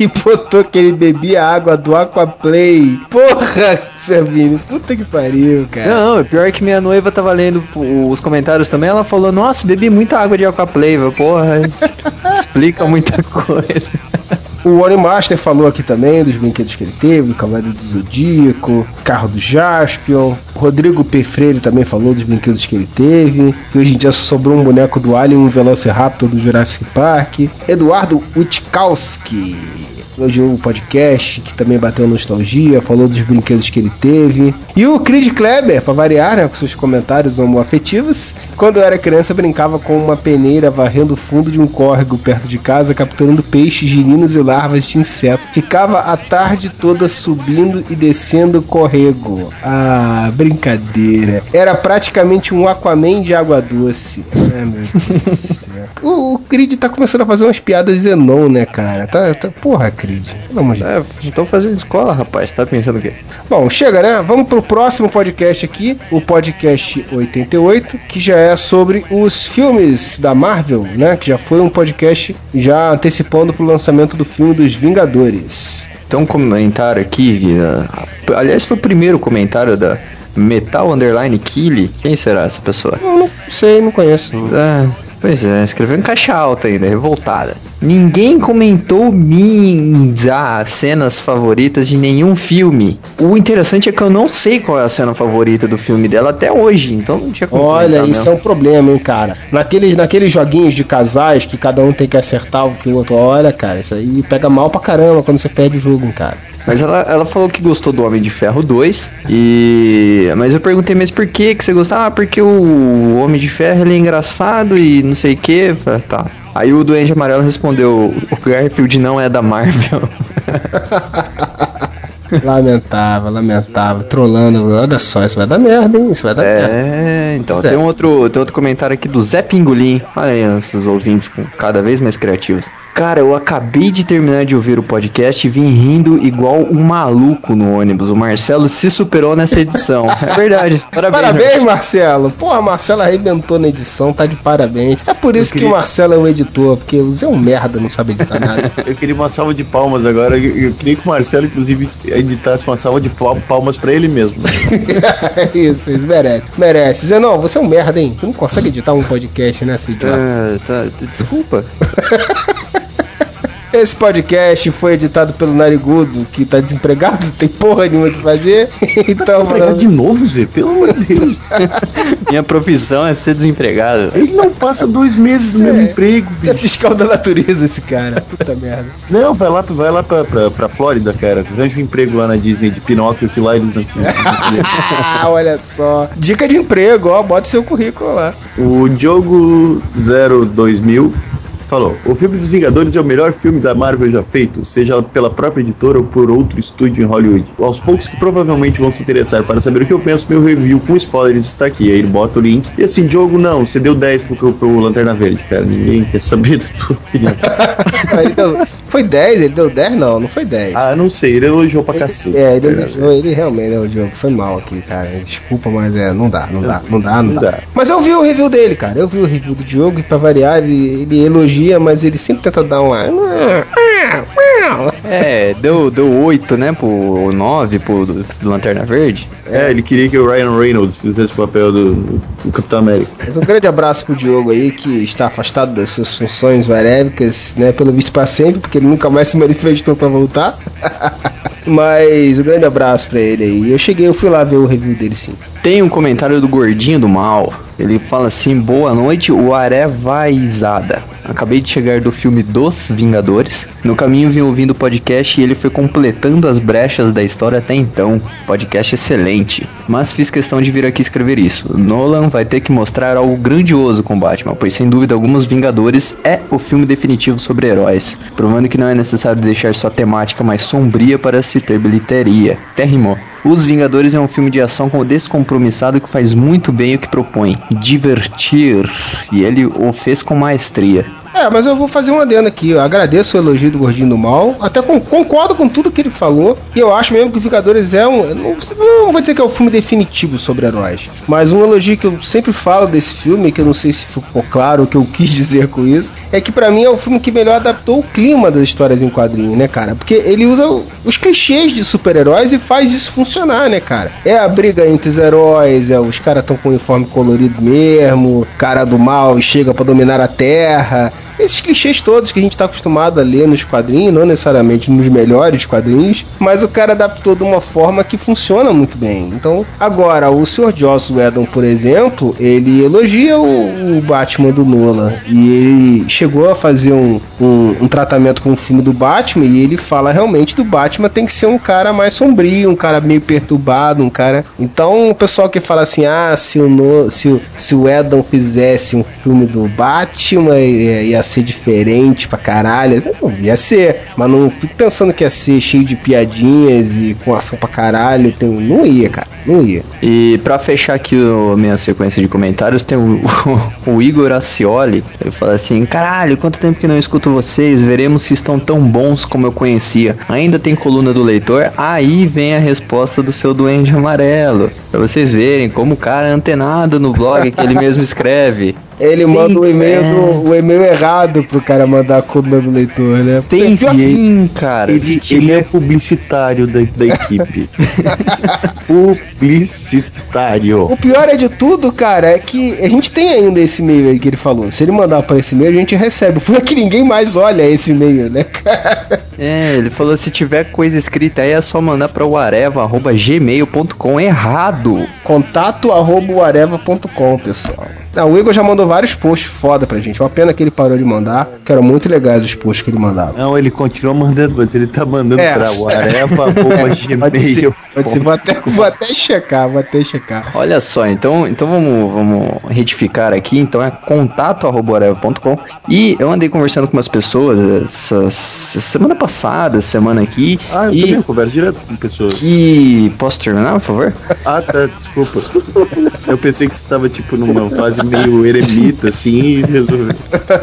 e botou que ele bebia água do Aquaplay. Porra, Servini, puta que pariu, cara. Não, o pior é que minha noiva tava lendo os comentários também. Ela falou: Nossa, bebi muita água de Aquaplay. Porra, explica muita coisa. O One Master falou aqui também dos brinquedos que ele teve, do Cavaleiro do Zodíaco, carro do Jaspion. Rodrigo P. Freire também falou dos brinquedos que ele teve. Que hoje em dia só sobrou um boneco do Alien e um Velociraptor do Jurassic Park. Eduardo Utkowski elogiou o podcast, que também bateu nostalgia, falou dos brinquedos que ele teve. E o Creed Kleber, pra variar, né, com seus comentários homoafetivos, quando eu era criança brincava com uma peneira varrendo o fundo de um córrego perto de casa, capturando peixes, girinos e larvas de inseto. Ficava a tarde toda subindo e descendo o córrego. Ah, brincadeira. Era praticamente um Aquaman de água doce. Ah, meu Deus do céu. [LAUGHS] O, o Creed tá começando a fazer umas piadas Zenon, né, cara? Tá, tá, porra, Creed. Pelo amor de Deus. É, tô fazendo escola, rapaz. Tá pensando o quê? Bom, chega, né? Vamos pro próximo podcast aqui, o podcast 88, que já é sobre os filmes da Marvel, né? Que já foi um podcast já antecipando pro lançamento do filme dos Vingadores. Tem um comentário aqui. uh, aliás, foi o primeiro comentário da Metal Underline Kill. Quem será essa pessoa? Eu não sei, não conheço. Ah, pois é, escreveu em caixa alta ainda, revoltada. Ninguém comentou minhas ah, cenas favoritas de nenhum filme. O interessante é que eu não sei qual é a cena favorita do filme dela até hoje, então não tinha como Olha, isso é mesmo. um problema, hein, cara. Naqueles, naqueles joguinhos de casais que cada um tem que acertar o que o outro. Olha, cara, isso aí pega mal pra caramba quando você perde o jogo, hein, cara. Mas ela, ela falou que gostou do Homem de Ferro 2. E. Mas eu perguntei, mas por que que você gostou? Ah, porque o Homem de Ferro ele é engraçado e não sei o que. Tá. Aí o Duende Amarelo respondeu: o Garfield não é da Marvel. [LAUGHS] Lamentável, lamentável. Trolando. Olha só, isso vai dar merda, hein? Isso vai dar merda. É, então Pois é. tem um outro, tem outro comentário aqui do Zé Pingolim. Olha aí, esses ouvintes cada vez mais criativos. Cara, eu acabei de terminar de ouvir o podcast e vim rindo igual um maluco no ônibus. O Marcelo se superou nessa edição. [LAUGHS] É verdade. [LAUGHS] Parabéns. Parabéns, Marcelo. Porra, Marcelo arrebentou na edição, tá de parabéns. É por isso que queria- o Marcelo é o editor, porque o Zé é um merda, não sabe editar [LAUGHS] nada. Eu queria uma salva de palmas agora. Eu, eu queria que o Marcelo, inclusive, editasse uma salva de pal- palmas pra ele mesmo. isso, isso, merece. Merece. Zé, não, você é um merda, hein? Tu não consegue editar um podcast, né, seu idiota? Ah, tá, desculpa. Esse podcast foi editado pelo Narigudo, que tá desempregado, [LAUGHS] não tem porra nenhuma que fazer. Então, Desempregado mano, de novo, Zé? Pelo amor de Deus. [LAUGHS] Minha profissão é ser desempregado. Ele não passa dois meses no mesmo É. emprego, você é bicho. fiscal da natureza, esse cara. Puta merda. Não, vai lá, vai lá pra, pra, pra Flórida, cara. Arranja um emprego lá na Disney de Pinóquio, que lá eles não. Ah, [LAUGHS] olha só. Dica de emprego, ó, bota seu currículo lá. O Diogo 02000 falou: O filme dos Vingadores é o melhor filme da Marvel já feito, seja pela própria editora ou por outro estúdio em Hollywood. Aos poucos que provavelmente vão se interessar para saber o que eu penso, meu review com spoilers está aqui. Aí ele bota o link. E assim, Diogo, não, você deu 10 pro, pro Lanterna Verde, cara. Ninguém quer saber da tua opinião. Ele deu- foi 10? Ele deu 10? Não, não foi 10. ah, não sei, ele elogiou pra cacete. É, ele, elogiou, ele realmente elogiou. Foi mal aqui, cara. Desculpa, mas é, não dá, não dá, não dá, não, Não dá. dá. Mas eu vi o review dele, cara. Eu vi o review do Diogo e pra variar, ele, ele elogia, mas ele sempre tenta dar uma. É, deu, deu 8, né? Pro 9 pro do, do Lanterna Verde. É, ele queria que o Ryan Reynolds fizesse o papel do, do Capitão América. Mas um grande abraço pro Diogo aí, que está afastado das suas funções varéricas, né? Pelo visto pra sempre, porque ele nunca mais se manifestou pra voltar. [LAUGHS] Mas um grande abraço pra ele aí. Eu cheguei, eu fui lá ver o review dele sim. Tem um comentário do Gordinho do Mal. Ele fala assim: Boa noite, o Aré Vaizada. Acabei de chegar do filme Dos Vingadores. No caminho vim ouvindo o podcast e ele foi completando as brechas da história até então. Podcast excelente. Mas fiz questão de vir aqui escrever isso. Nolan vai ter que mostrar algo grandioso com Batman, pois sem dúvida alguns Vingadores é o filme definitivo sobre heróis, provando que não é necessário deixar sua temática mais sombria para se ter bilheteria. Até rimou. Os Vingadores é um filme de ação com descompromissado que faz muito bem o que propõe, divertir, e ele o fez com maestria. É, mas eu vou fazer um adendo aqui. Eu agradeço o elogio do Gordinho do Mal. Até con- concordo com tudo que ele falou. E eu acho mesmo que Vingadores é um. Não, não vou dizer que é o filme definitivo sobre heróis. Mas um elogio que eu sempre falo desse filme, que eu não sei se ficou claro o que eu quis dizer com isso, é que pra mim é o filme que melhor adaptou o clima das histórias em quadrinho, né, cara? Porque ele usa o- os clichês de super-heróis e faz isso funcionar, né, cara? É a briga entre os heróis, é os caras tão com uniforme colorido mesmo, cara do mal chega pra dominar a Terra. Esses clichês todos que a gente tá acostumado a ler nos quadrinhos, não necessariamente nos melhores quadrinhos, mas o cara adaptou de uma forma que funciona muito bem. Então, agora, o Sr. Joss Whedon, por exemplo, ele elogia o, o Batman do Nolan e ele chegou a fazer um, um, um tratamento com o filme do Batman e ele fala realmente do Batman tem que ser um cara mais sombrio, um cara meio perturbado, um cara. Então, o pessoal que fala assim, ah, se o, no, se, o- se o fizesse um filme do Batman ser diferente pra caralho. Não, ia ser, mas não fico pensando que ia ser cheio de piadinhas e com ação pra caralho. Tem, não ia, cara, não ia. E pra fechar aqui a minha sequência de comentários, tem o, [LAUGHS] o Igor Acioli. Ele fala assim: Caralho, quanto tempo que não escuto vocês? Veremos se estão tão bons como eu conhecia. Ainda tem coluna do leitor? Aí vem a resposta do seu Duende Amarelo. Pra vocês verem como o cara é antenado no blog que ele mesmo [LAUGHS] escreve. Ele manda o e-mail é. do o e-mail errado pro cara mandar a coluna do leitor, né? Tem fim, cara. Ele, ele é publicitário da, da equipe. [LAUGHS] publicitário. O pior é de tudo, cara, é que a gente tem ainda esse e-mail aí que ele falou. Se ele mandar para esse e-mail, a gente recebe. Por que ninguém mais olha esse e-mail, né, cara? É, ele falou se tiver coisa escrita aí é só mandar para o areva@gmail.com errado. Contato arroba areva.com, pessoal. Não, o Igor já mandou vários posts foda pra gente. É uma pena que ele parou de mandar, que eram muito legais os posts que ele mandava. Não, ele continua mandando, mas ele tá mandando É. pra Pode ser, areva.gmail. pode ser. Vou até, vou até checar, vou até checar. Olha só, então, então vamos, vamos retificar aqui. Então é contato.areva.com. E eu andei conversando com umas pessoas essa semana passada, semana aqui. Ah, eu e também converso direto com pessoas. que. Posso terminar, por favor? [LAUGHS] Ah, tá, desculpa. Eu pensei que você tava, tipo, numa fase meio eremita, assim, e resolveu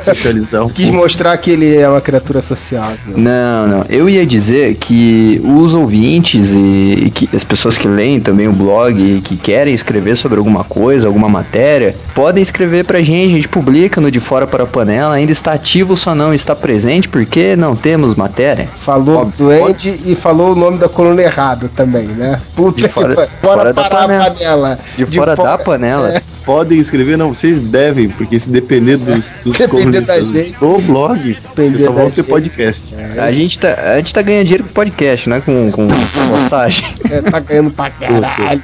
socializar um Quis pouco. mostrar que ele é uma criatura sociável. Não, não. Eu ia dizer que os ouvintes e, e que as pessoas que leem também o blog e que querem escrever sobre alguma coisa, alguma matéria, podem escrever pra gente. A gente publica no De Fora para a Panela. Ainda está ativo, só não está presente porque não temos matéria. Falou doente e falou o nome da coluna errado também, né? Puta De que fora- pariu. fora Bora da parar panela. a panela. De, fora da panela. Podem escrever, não, vocês devem, porque se depender dos, dos [LAUGHS] Depender colunistas da gente. do blog, vocês só vão ter gente. podcast. A gente, tá, a gente tá ganhando dinheiro com podcast, não é com, com postagem. É, tá ganhando pra [LAUGHS] caralho.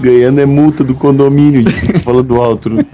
Ganhando é multa do condomínio, falando alto. [LAUGHS]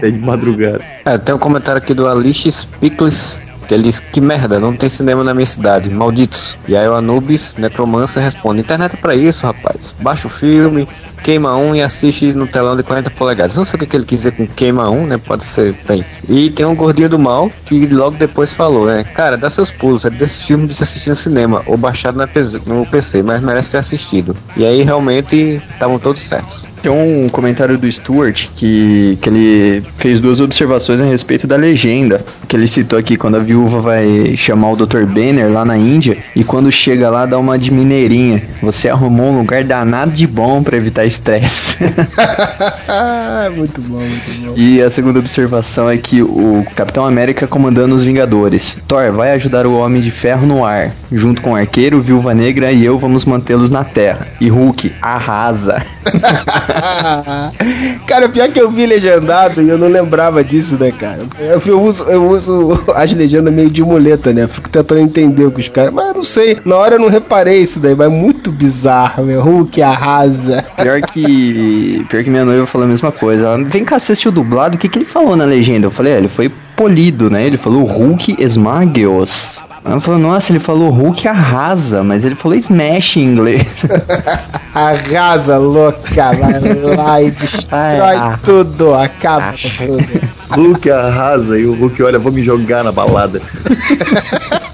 É de madrugada. É, tem um comentário aqui do Alix Pickles. Que ele diz, que merda, não tem cinema na minha cidade, malditos. E aí o Anubis, necromancer, responde, internet é pra isso, rapaz. Baixa o filme, queima um e assiste no telão de 40 polegadas. Não sei o que, que ele quis dizer com queima um, né? Pode ser, bem. E tem um gordinho do mal que logo depois falou, né? Cara, dá seus pulos, é desse filme de se assistir no cinema, ou baixado na no PC, mas merece ser assistido. E aí realmente estavam todos certos. Tem um comentário do Stuart que, que ele fez duas observações a respeito da legenda. Que ele citou aqui quando a viúva vai chamar o Dr. Banner lá na Índia e quando chega lá dá uma de mineirinha. Você arrumou um lugar danado de bom pra evitar estresse. [LAUGHS] muito bom, muito bom. e a segunda observação é que o Capitão América comandando os Vingadores. Thor vai ajudar o Homem de Ferro no ar. Junto com o Arqueiro, Viúva Negra e eu vamos mantê-los na Terra. E Hulk arrasa. [LAUGHS] cara, pior que eu vi legendado e eu não lembrava disso, né, cara? Eu, eu uso, eu uso as legendas meio de muleta, né? Fico tentando entender o que os caras. Mas eu não sei, na hora eu não reparei isso daí, mas é muito bizarro, meu. Hulk arrasa. Pior que. Pior que minha noiva falou a mesma coisa. Ela, Vem cá, assistiu dublado? O que, que ele falou na legenda? Eu falei, é, ele foi polido, né? Ele falou Hulk esmague-os. Ela falou, nossa, ele falou Hulk arrasa, mas ele falou smash em inglês. [LAUGHS] Arrasa, louca, vai lá e destrói Ah. tudo, acaba tudo. Hulk arrasa e o Hulk, olha, vou me jogar na balada. [LAUGHS]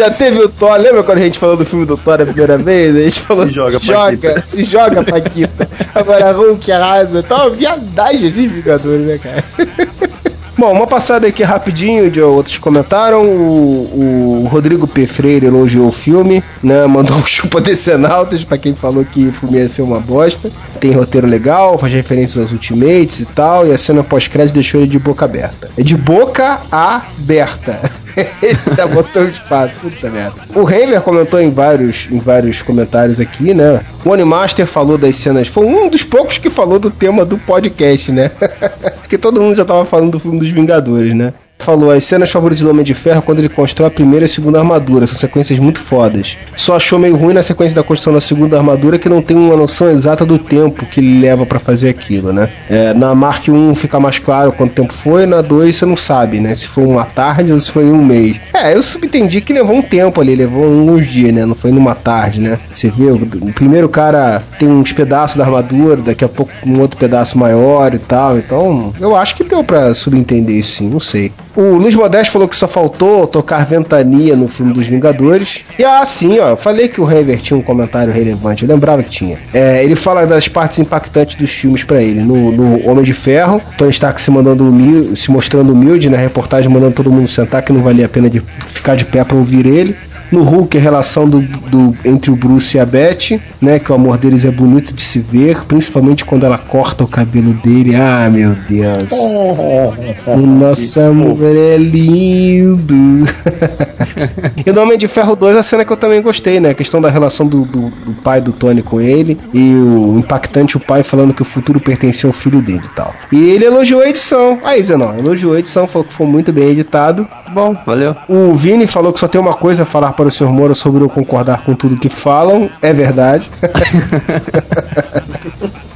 Já teve o Thor, lembra quando a gente falou do filme do Thor a primeira vez? A gente falou Se joga, se joga, Paquita." [LAUGHS] se joga, Paquita. Agora Hulk arrasa. Tá uma viadagem esses Vingadores, né, cara? [LAUGHS] Bom, uma passada aqui rapidinho de outros comentaram. O, o Rodrigo P. Freire elogiou o filme, né? Mandou um chupa decenautas pra quem falou que o filme ia ser uma bosta. Tem roteiro legal, faz referências aos Ultimates e tal, e a cena pós-crédito deixou ele de boca aberta. É de boca aberta. [LAUGHS] [LAUGHS] ele ainda botou o espaço, puta merda. O Raver comentou em vários, em vários comentários aqui, né? O Animaster falou das cenas. Foi um dos poucos que falou do tema do podcast, né? [LAUGHS] Porque todo mundo já tava falando do filme dos Vingadores, né? Falou, as cenas favoritas do Homem de Ferro quando ele constrói a primeira e a segunda armadura. São sequências muito fodas. Só achou meio ruim na sequência da construção da segunda armadura que não tem uma noção exata do tempo que ele leva pra fazer aquilo, né? É, na Mark 1 fica mais claro quanto tempo foi, na 2 você não sabe, né? Se foi uma tarde ou se foi um mês. É, eu subentendi que levou um tempo ali, levou uns dias, né? Não foi numa tarde, né? Você vê, o, primeiro cara tem uns pedaços da armadura, daqui a pouco um outro pedaço maior e tal. Então, eu acho que deu pra subentender isso sim, não sei. O Luiz Modesto falou que só faltou tocar ventania no filme dos Vingadores. E ah, sim, ó, eu falei que o Hever tinha um comentário relevante, eu lembrava que tinha. É, ele fala das partes impactantes dos filmes pra ele. No, no Homem de Ferro, Tony Stark se mandando se mostrando humilde na reportagem, mandando todo mundo sentar, que não valia a pena de ficar de pé pra ouvir ele. No Hulk, a relação do, do- entre o Bruce e a Beth, né? Que o amor deles é bonito de se ver, principalmente quando ela corta o cabelo dele. Ah, meu Deus. [LAUGHS] o nosso amor é lindo. [LAUGHS] e no Homem de Ferro 2, a cena que eu também gostei, né? A questão da relação do, do- do pai do Tony com ele e o impactante o pai falando que o futuro pertencia ao filho dele e tal. E ele elogiou a edição. Aí, Zenon, elogiou a edição, falou que foi muito bem editado. Bom, valeu. O Vini falou que só tem uma coisa a falar para o Sr. Moura sobre eu concordar com tudo que falam. É verdade. [LAUGHS]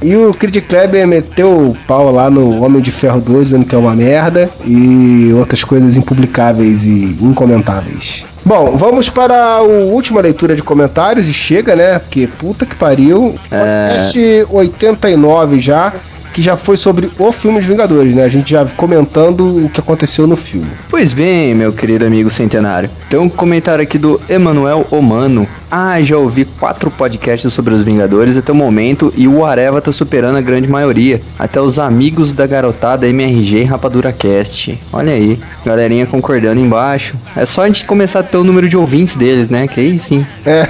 E o Critic Kleber meteu o pau lá no Homem de Ferro 2, dizendo que é uma merda, e outras coisas impublicáveis e incomentáveis. Bom, vamos para a última leitura de comentários e chega, né? Porque puta que pariu. Podcast 89 já, que já foi sobre o filme Os Vingadores, né? A gente já comentando o que aconteceu no filme. Pois bem, meu querido amigo centenário. Tem um comentário aqui do Emanuel Omano. Ah, já ouvi quatro podcasts sobre os Vingadores até o momento e o Areva tá superando a grande maioria. Até os amigos da garotada MRG Rapadura Cast. Olha aí, galerinha concordando embaixo. É só a gente começar a ter o número de ouvintes deles, né? Que aí sim. É.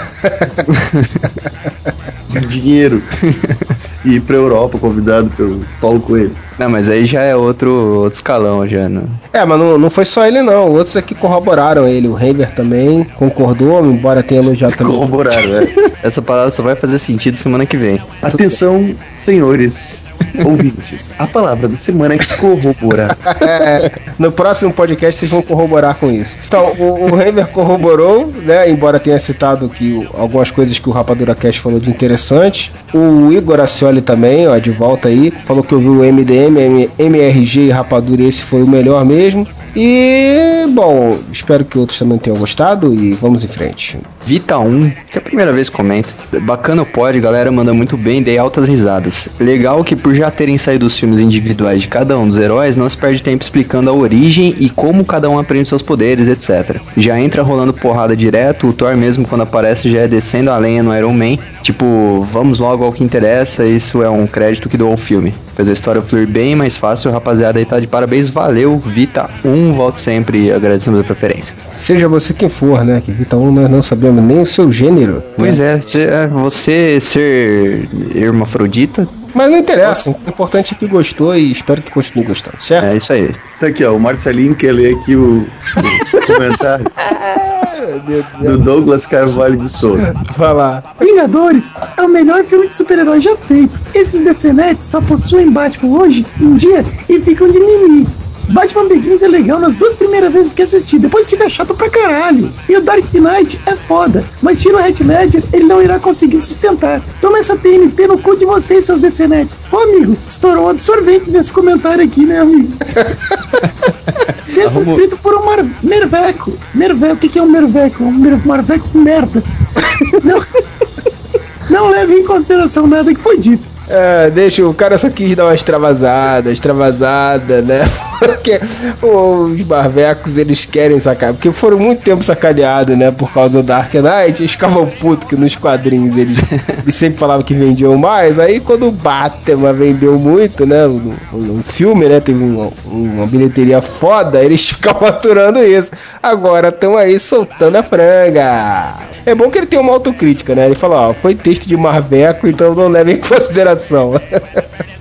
[LAUGHS] Dinheiro. [LAUGHS] E ir pra Europa, convidado pelo Paulo Coelho. Não, mas aí já é outro, outro escalão, já. Não. É, mas não, não foi só ele não, outros aqui corroboraram ele. O Reiber também concordou, embora tenha elogiado também. Corroboraram, né? Essa palavra só vai fazer sentido semana que vem. Atenção, senhores ouvintes. A palavra da semana é corroborar. É, [LAUGHS] no próximo podcast vocês vão corroborar com isso. Então, o, o corroborou, né? Embora tenha citado que algumas coisas que o Rapadura Cast falou de interessante. O Igor Acioli também, ó, de volta aí, falou que ouviu o MDM, MRG e Rapadura e esse foi o melhor mesmo. E, bom, espero que outros também tenham gostado e vamos em frente. Vita 1, que é a primeira vez que comento. Bacana o pod, galera manda muito bem, dei altas risadas. Legal que por já terem saído os filmes individuais de cada um dos heróis, não se perde tempo explicando a origem e como cada um aprende seus poderes, etc. Já entra rolando porrada direto, o Thor mesmo quando aparece já é descendo a lenha no Iron Man. Tipo, vamos logo ao que interessa, isso é um crédito que dou ao filme. Fez a história fluir bem mais fácil, rapaziada aí tá de parabéns, valeu, Vita 1, volto sempre e agradecemos a preferência. Seja você quem for, né? Que Vita 1 nós não sabemos nem o seu gênero. Pois né? é, se- é, você ser hermafrodita, Mas não interessa, o importante é que gostou e espero que continue gostando, certo? é isso aí. Tá aqui, ó. O Marcelinho quer ler aqui o, o comentário [LAUGHS] Meu Deus do. Douglas Carvalho de Souza. Vai lá. Vingadores é o melhor filme de super-herói já feito. Esses DCNets só possuem Batman hoje em dia e ficam de mimi. Batman Begins é legal nas duas primeiras vezes que assisti, depois fica chato pra caralho. E o Dark Knight é foda, mas tira o Red Ledger, ele não irá conseguir sustentar. Toma essa TNT no cu de vocês, seus DCNets. Ô amigo, estourou um absorvente nesse comentário aqui, né, amigo? [LAUGHS] Esse é escrito por um mar... Merveco. Merveco, o que, que é um Merveco? Um mer... Marveco com merda. [LAUGHS] Não, não leve em consideração nada que foi dito. É, deixa, o cara só quis dar uma extravasada, extravasada, né? [LAUGHS] Porque os barvecos eles querem sacar, porque foram muito tempo sacaneados, né? Por causa do Dark Knight, eles ficavam putos que nos quadrinhos eles, eles sempre falavam que vendiam mais. Aí quando o Batman vendeu muito, né? O, filme, né? Teve uma, bilheteria foda, eles [LAUGHS] ficavam aturando isso. Agora estão aí soltando a franga. É bom que ele tem uma autocrítica, né? Ele falou, ó, foi texto de Marveco, então não leve em consideração.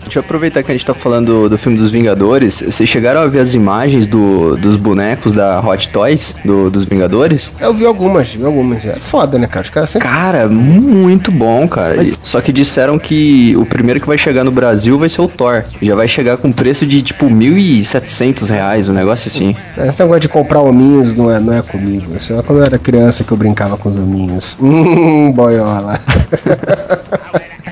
Deixa eu aproveitar que a gente tá falando do, do filme dos Vingadores. Vocês chegaram a ver as imagens do, dos bonecos da Hot Toys, do- dos Vingadores? Eu vi algumas, vi algumas. É foda, né, cara? Os caras sempre. Cara, muito bom, cara. Mas- Só que disseram que o primeiro que vai chegar no Brasil vai ser o Thor. Já vai chegar com preço de tipo 1.700 reais, um negócio assim. Esse negócio de comprar hominhos não é, não é comigo. Isso é quando eu era criança que eu brincava com os hominhos. [LAUGHS] Hum, boiola. [LAUGHS]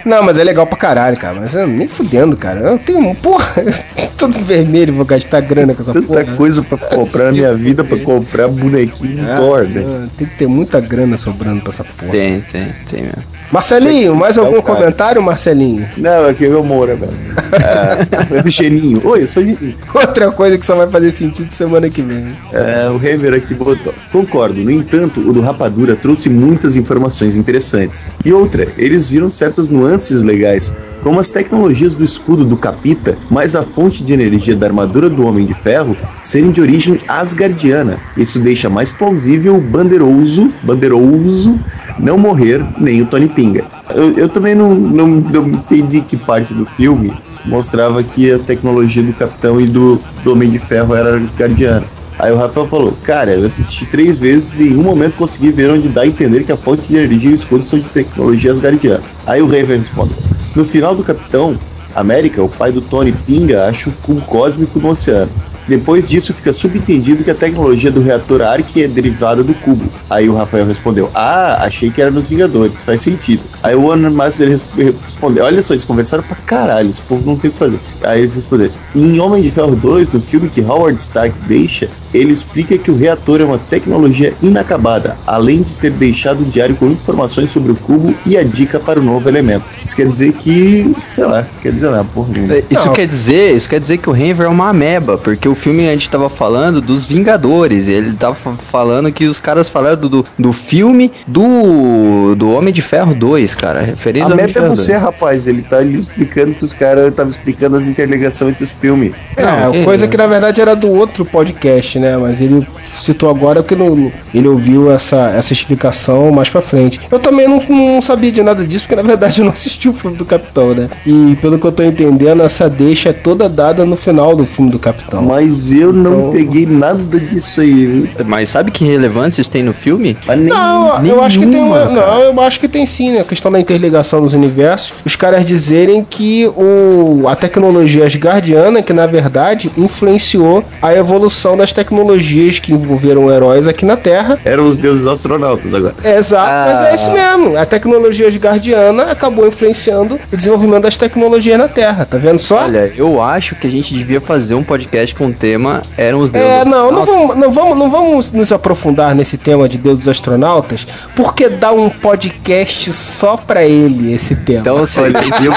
Não, mas é legal pra caralho, cara. Mas eu nem fudendo, cara. Eu tenho. Porra, [LAUGHS] todo vermelho, vou gastar grana com essa Tanta porra. coisa pra [LAUGHS] comprar na minha vida pra comprar bonequinho de Ah, Thor, né? não, Tem que ter muita grana sobrando pra essa porra. Tem, tem, tem mesmo. Marcelinho, mais algum cara. comentário, Marcelinho? Não, aqui é o Moura, velho. É, o Geninho. Oi, eu sou Geninho. [LAUGHS] Outra coisa que só vai fazer sentido semana que vem. É, o Hever aqui botou. Concordo, no entanto, o do Rapadura trouxe muitas informações interessantes. E outra, eles viram certas nuances legais, como as tecnologias do escudo do Capita, mais a fonte de energia da armadura do Homem de Ferro serem de origem asgardiana. Isso deixa mais plausível o Bandeiroso, Bandeiroso não morrer, nem o Tony Pinga. Eu, eu também não, não, não entendi que parte do filme mostrava que a tecnologia do Capitão e do, do Homem de Ferro era asgardiana. Aí o Rafael falou, cara, eu assisti três vezes e em nenhum momento consegui ver onde dá a entender que a fonte de energia e o escudo são de tecnologia asgardiana. Aí o Raven respondeu, no final do Capitão América, o pai do Tony Pinga acha o cubo cósmico no oceano. Depois disso, fica subentendido que a tecnologia do reator Ark é derivada do cubo. Aí o Rafael respondeu: Ah, achei que era nos Vingadores, faz sentido. Aí o Warner Master res- respondeu: Olha só, eles conversaram pra caralho, esse povo não tem o que fazer. Aí eles responderam: Em Homem de Ferro 2, no filme que Howard Stark deixa, ele explica que o reator é uma tecnologia inacabada, além de ter deixado o diário com informações sobre o cubo e a dica para o novo elemento. Isso quer dizer que, sei lá, quer dizer nada, porra nenhuma. Isso quer dizer, isso quer dizer que o Henry é uma ameba, porque o filme a gente tava falando dos Vingadores, e ele tava fa- falando que os caras falaram do, do, do filme do, do Homem de Ferro 2, cara, referência A ao Homem de é você, rapaz. Ele tá ali explicando que os caras estavam explicando as interligações entre os filmes. É, coisa que na verdade era do outro podcast, né? Mas ele citou agora que não, ele ouviu essa, essa explicação mais pra frente. Eu também não, não sabia de nada disso, porque na verdade eu não assisti o filme do Capitão, né? E pelo que eu tô entendendo, essa deixa é toda dada no final do filme do Capitão. Mas eu não Então- peguei nada disso aí. viu? Mas sabe que relevância isso tem no filme? Nem- Não, eu acho que tem uma. Nenhuma. Não, eu acho que tem sim, né? A questão da interligação dos universos. Os caras dizerem que o, a tecnologia asgardiana, que na verdade influenciou a evolução das tecnologias que envolveram heróis aqui na Terra. Eram os deuses astronautas agora. É, exato, mas é isso mesmo. A tecnologia asgardiana acabou influenciando o desenvolvimento das tecnologias na Terra, tá vendo só? Olha, eu acho que a gente devia fazer um podcast com o tema Eram os Deuses. É, não, não Astronautas. vamos, não, vamos, não vamos nos aprofundar nesse tema de Deus dos astronautas, porque dá um podcast só pra ele esse tema. Então, você, Olha, eu,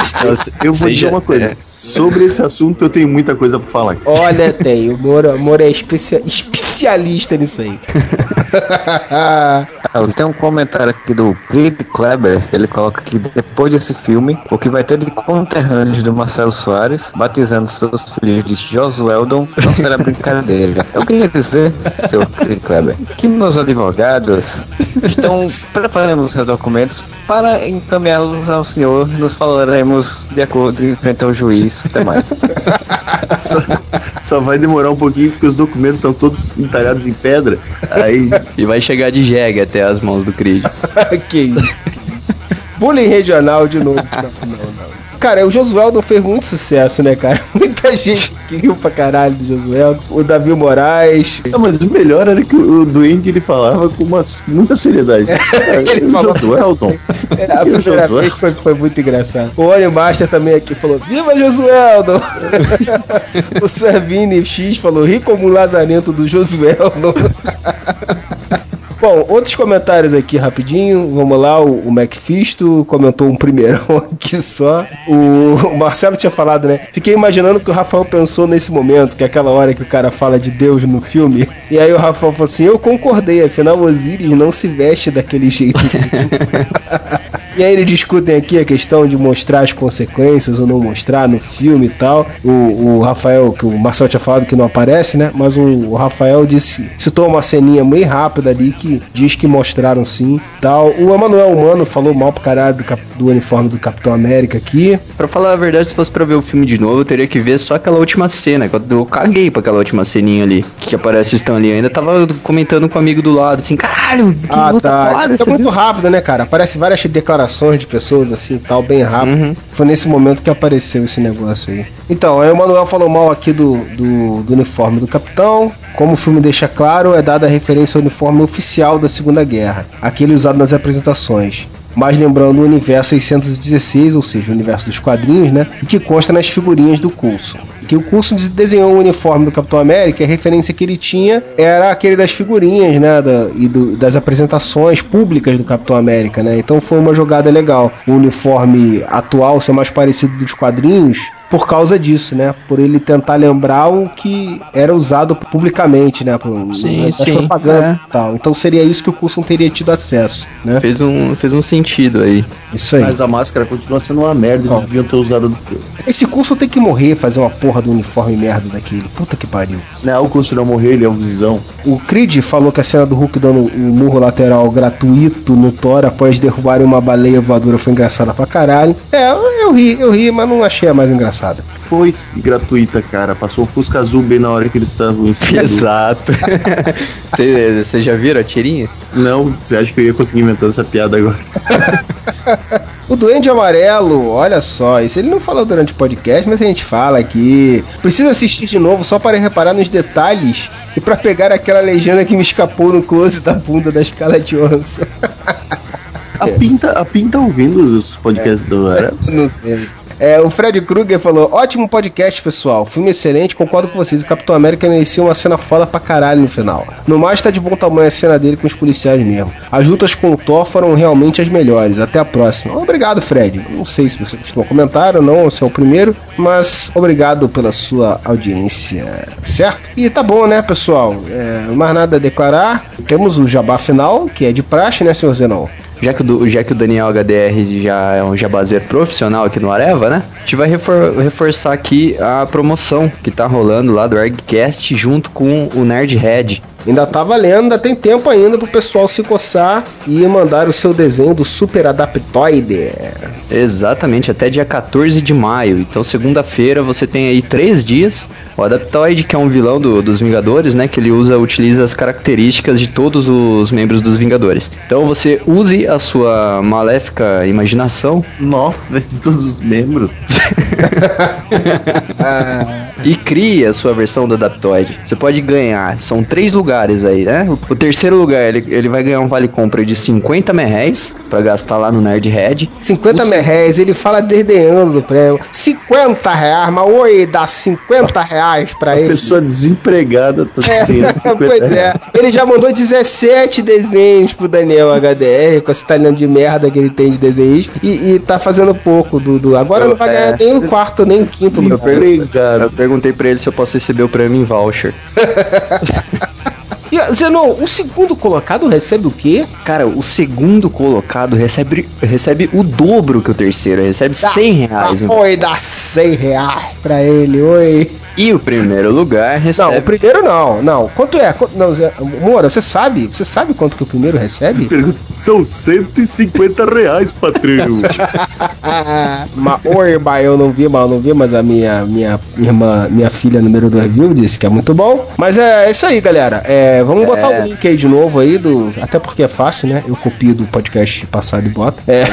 eu [LAUGHS] vou Seja- dizer uma coisa. é. Sobre esse assunto eu tenho muita coisa pra falar. Olha, tem. O Moro, o Moro é especia- especialista nisso aí. [LAUGHS] Ah, tem um comentário aqui do Creed Kleber, ele coloca que depois desse filme, o que vai ter de conterrâneos do Marcelo Soares, batizando seus filhos de Josueldon, não será brincadeira. Eu queria dizer, seu Creed Kleber, que meus advogados estão preparando seus documentos para encaminhá-los ao senhor, nos falaremos de acordo frente ao juiz. Até mais. [LAUGHS] Só, só vai demorar um pouquinho porque os documentos são todos entalhados em pedra. Aí E vai chegar de jegue até as mãos do Creed. que isso. Bullying regional de novo. Não, não, não. Cara, o Josueldo fez muito sucesso, né, cara? [LAUGHS] Muita gente que riu pra caralho do Josueldo. O Davi Moraes. Não, mas o melhor era que o Duende ele falava com uma, muita seriedade. [LAUGHS] Ele É, falou- Josué Elton. [LAUGHS] É, a o primeira vez foi, foi muito engraçado. O Oni Master também aqui falou: Viva Josueldo! o Servini X falou: Ri como um lazarento do Josueldo. Bom, outros comentários aqui rapidinho. Vamos lá, o, o Macfisto comentou um primeirão [LAUGHS] aqui só. O, o Marcelo tinha falado, né? Fiquei imaginando que o Rafael pensou nesse momento, que é aquela hora que o cara fala de Deus no filme. [LAUGHS] E aí o Rafael falou assim: Eu concordei, afinal Osiris não se veste daquele jeito. [LAUGHS] E aí eles discutem aqui a questão de mostrar as consequências ou não mostrar no filme e tal. O, o Rafael, que o Marcel tinha falado que não aparece, né? Mas o, o Rafael disse, citou uma ceninha meio rápida ali que diz que mostraram sim tal. O Emanuel Humano falou mal pro caralho do, cap- do uniforme do Capitão América aqui. Pra falar a verdade, se fosse pra ver o filme de novo, eu teria que ver só aquela última cena. Eu, caguei pra aquela última ceninha ali. Que aparece o Stanley. Eu ainda tava comentando com um amigo do lado, assim, caralho, que Ah, luta tá. foda, É muito viu? rápido, né, cara? Aparece várias declarações de pessoas assim, tal, bem rápido. Foi nesse momento que apareceu esse negócio aí. Então, aí o Manuel falou mal aqui do, do, do uniforme do capitão. Como o filme deixa claro, é dada a referência ao uniforme oficial da Segunda Guerra, aquele usado nas apresentações. Mas lembrando o universo 616, ou seja, o universo dos quadrinhos, né? E que consta nas figurinhas do Coulson. Que o des- desenhou o uniforme do Capitão América, a referência que ele tinha era aquele das figurinhas, né? Da, e do- das apresentações públicas do Capitão América, né? Então foi uma jogada legal. O uniforme atual ser mais parecido dos quadrinhos por causa disso, né? Por ele tentar lembrar o que era usado publicamente, né? Por, Sim, nas sim, propagandas e tal. Então seria isso que o Coulson teria tido acesso, né? Fez um, fez um sentido aí. Isso aí. Mas a máscara continua sendo uma merda. Eles deviam ter usado no filme. Esse curso tem que morrer fazer uma porra do uniforme merda daquele. Puta que pariu. Não, o curso não morreu, ele é um visão. O Creed falou que a cena do Hulk dando o murro lateral gratuito no Thor após derrubarem uma baleia voadora foi engraçada pra caralho. É, eu, eu ri, eu ri, mas não achei a mais engraçada. Foi gratuita, cara. Passou um Fusca Azul bem na hora que eles estavam em cima Exato. [LAUGHS] Vocês já viram a tirinha? Não, você acha que eu ia conseguir inventar essa piada agora? [LAUGHS] O Duende Amarelo, olha só, isso ele não falou durante o podcast, mas a gente fala aqui. Precisa assistir de novo só para reparar nos detalhes e para pegar aquela legenda que me escapou no close da bunda da escala de onça. A Pinta, a Pinta ouvindo os [LAUGHS] podcasts do Era? Não sei. É, o Fred Krueger falou: ótimo podcast, pessoal. Filme excelente, concordo com vocês. O Capitão América merecia uma cena foda pra caralho no final. No mais, tá de bom tamanho a cena dele com os policiais mesmo. As lutas com o Thor foram realmente as melhores. Até a próxima. Obrigado, Fred. Não sei se você costuma comentar ou não, se é o primeiro, mas obrigado pela sua audiência, certo? E tá bom, né, pessoal? É, mais nada a declarar. Temos o jabá final, que é de praxe, né, senhor Zenon? Já que, o, já que o Daniel HDR já é um jabazeiro profissional aqui no Areva, né? A gente vai refor- reforçar aqui a promoção que tá rolando lá do ArgCast junto com o Nerd Head. Ainda tá valendo, ainda tem tempo ainda pro pessoal se coçar e mandar o seu desenho do Super Adaptoide. Exatamente, até dia 14 de maio. Então, segunda-feira, você tem aí três dias. O Adaptoid, que é um vilão do- dos Vingadores, né? Que ele usa, utiliza as características de todos os membros dos Vingadores. Então, você use a sua maléfica imaginação. Nossa, de todos os membros. [LAUGHS] e crie a sua versão do Adaptoid. Você pode ganhar, são três lugares aí, né? O, o terceiro lugar, ele, ele vai ganhar um vale-compra de 50 merréis pra gastar lá no Nerd Head. 50 merréis, ele fala desdenhando do prêmio. 50 reais, mas oi, dá 50 reais pra ele. Pessoa desempregada tá É, ganhando 50 [LAUGHS] pois é. Ele já mandou 17 desenhos pro Daniel HDR, com esse talento de merda que ele tem de desenhista, e, e tá fazendo pouco, Dudu. Agora Eu- não vai é. ganhar nem o quarto, nem o quinto. Eu perguntei pra ele se eu posso receber o prêmio em voucher. [LAUGHS] E, Zenon, o segundo colocado recebe o quê? Cara, o segundo colocado recebe, recebe o dobro que o terceiro, recebe 100 reais. Ah, oi, dá 100 reais pra ele, oi. E o primeiro lugar recebe. Não, o primeiro não, não. Quanto é? Quanto, não, Zé, Moura, você sabe? Você sabe quanto que o primeiro recebe? [LAUGHS] São 150 reais, patrão. [LAUGHS] mas, oi, bah, eu não vi, mas eu não vi, mas a minha, minha irmã, minha filha número 2 viu, disse que é muito bom. Mas é isso aí, galera. É, vamos É. botar o link aí de novo aí, do, até porque é fácil, né? Eu copio do podcast passado e boto. É,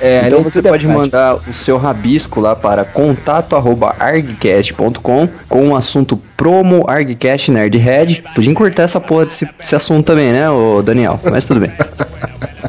[LAUGHS] é, então você é pode mandar o seu rabisco lá para contato@argcast.com com o assunto promo ArgCast Nerdhead. Podia encurtar essa porra desse, desse assunto também, né, ô Daniel? Mas tudo bem. [LAUGHS]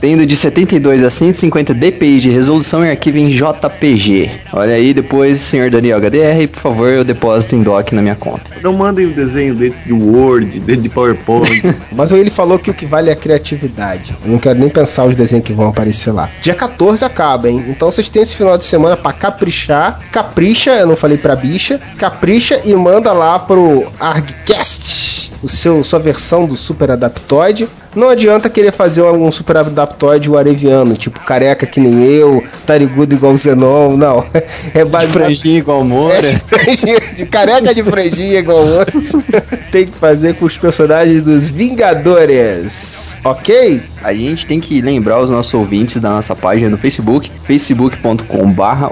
Tendo de 72 a 150 dpi de resolução e arquivo em JPG. Olha aí, depois, senhor Daniel HDR, por favor, eu depósito em doc na minha conta. Não mandem o desenho dentro de Word, dentro de PowerPoint. [LAUGHS] Mas ele falou que o que vale é a criatividade. Eu não quero nem pensar os desenhos que vão aparecer lá. Dia 14 acaba, hein? Então vocês têm esse final de semana pra caprichar. Capricha, eu não falei pra bicha. Capricha e manda lá pro ArgCast o seu, sua versão do Super Adaptoid. Não adianta querer fazer um, um Super Adaptoid o areviano, tipo careca que nem eu, tarigudo igual o Zenon, não. [LAUGHS] É De franjinha igual Moura. é, de franjinha, de careca de franjinha igual o outro. [LAUGHS] Tem que fazer com os personagens dos Vingadores. Ok? A gente tem que lembrar os nossos ouvintes da nossa página no Facebook, facebook.com barra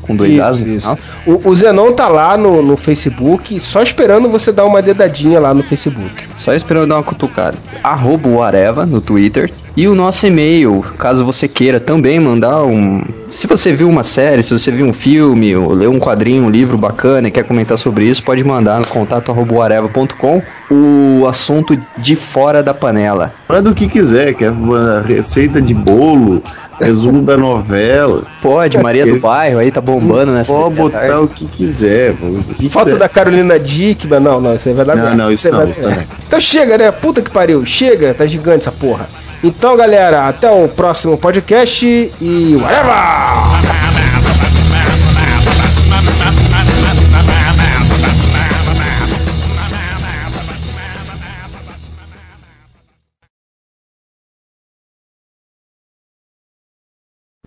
com dois As Isso, no isso. O, o Zenon tá lá no, no Facebook, só esperando você dar uma dedadinha lá no Facebook. Só esperando dar uma cutucada. Arroba o Areva no Twitter. E o nosso e-mail, caso você queira também mandar um. Se você viu uma série, se você viu um filme, ou leu um quadrinho, um livro bacana e quer comentar sobre isso, pode mandar no contato arroba uareva.com o assunto de fora da panela. Manda o que quiser, quer uma receita de bolo, resumo da novela. Pode, Maria do Bairro aí tá bombando nessa. Pode botar o que quiser. O que Foto quiser. da Carolina Dickman, não, não, isso aí vai dar Não, merda. não, isso aí não, vai isso dar não. [LAUGHS] Então chega, né? Puta que pariu, chega, tá gigante essa porra. Então, galera, até o próximo podcast e whatever!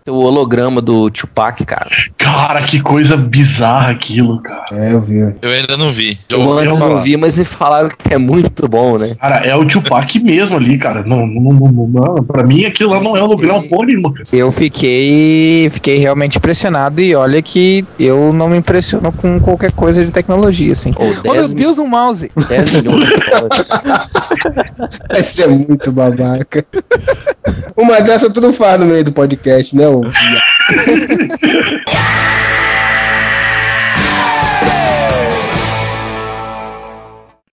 O holograma do Tupac, cara. Cara, que coisa bizarra aquilo, cara. É, eu vi. Eu ainda não vi. Eu ouvi ainda falar. não vi, mas me falaram que é muito bom, né? Cara, é o Tupac [LAUGHS] mesmo ali, cara. Não, não, não, não, não. Pra mim aquilo lá não é um lugar homônimo, cara. Eu fiquei, fiquei realmente impressionado e olha que eu não me impressiono com qualquer coisa de tecnologia, assim. Ou Oh, meu 10 mil- Deus, um mouse! [LAUGHS] 10 milhões de dólares. [LAUGHS] Esse é muito babaca. Uma dessa tu não faz no meio do podcast, né, ô? viado? [LAUGHS]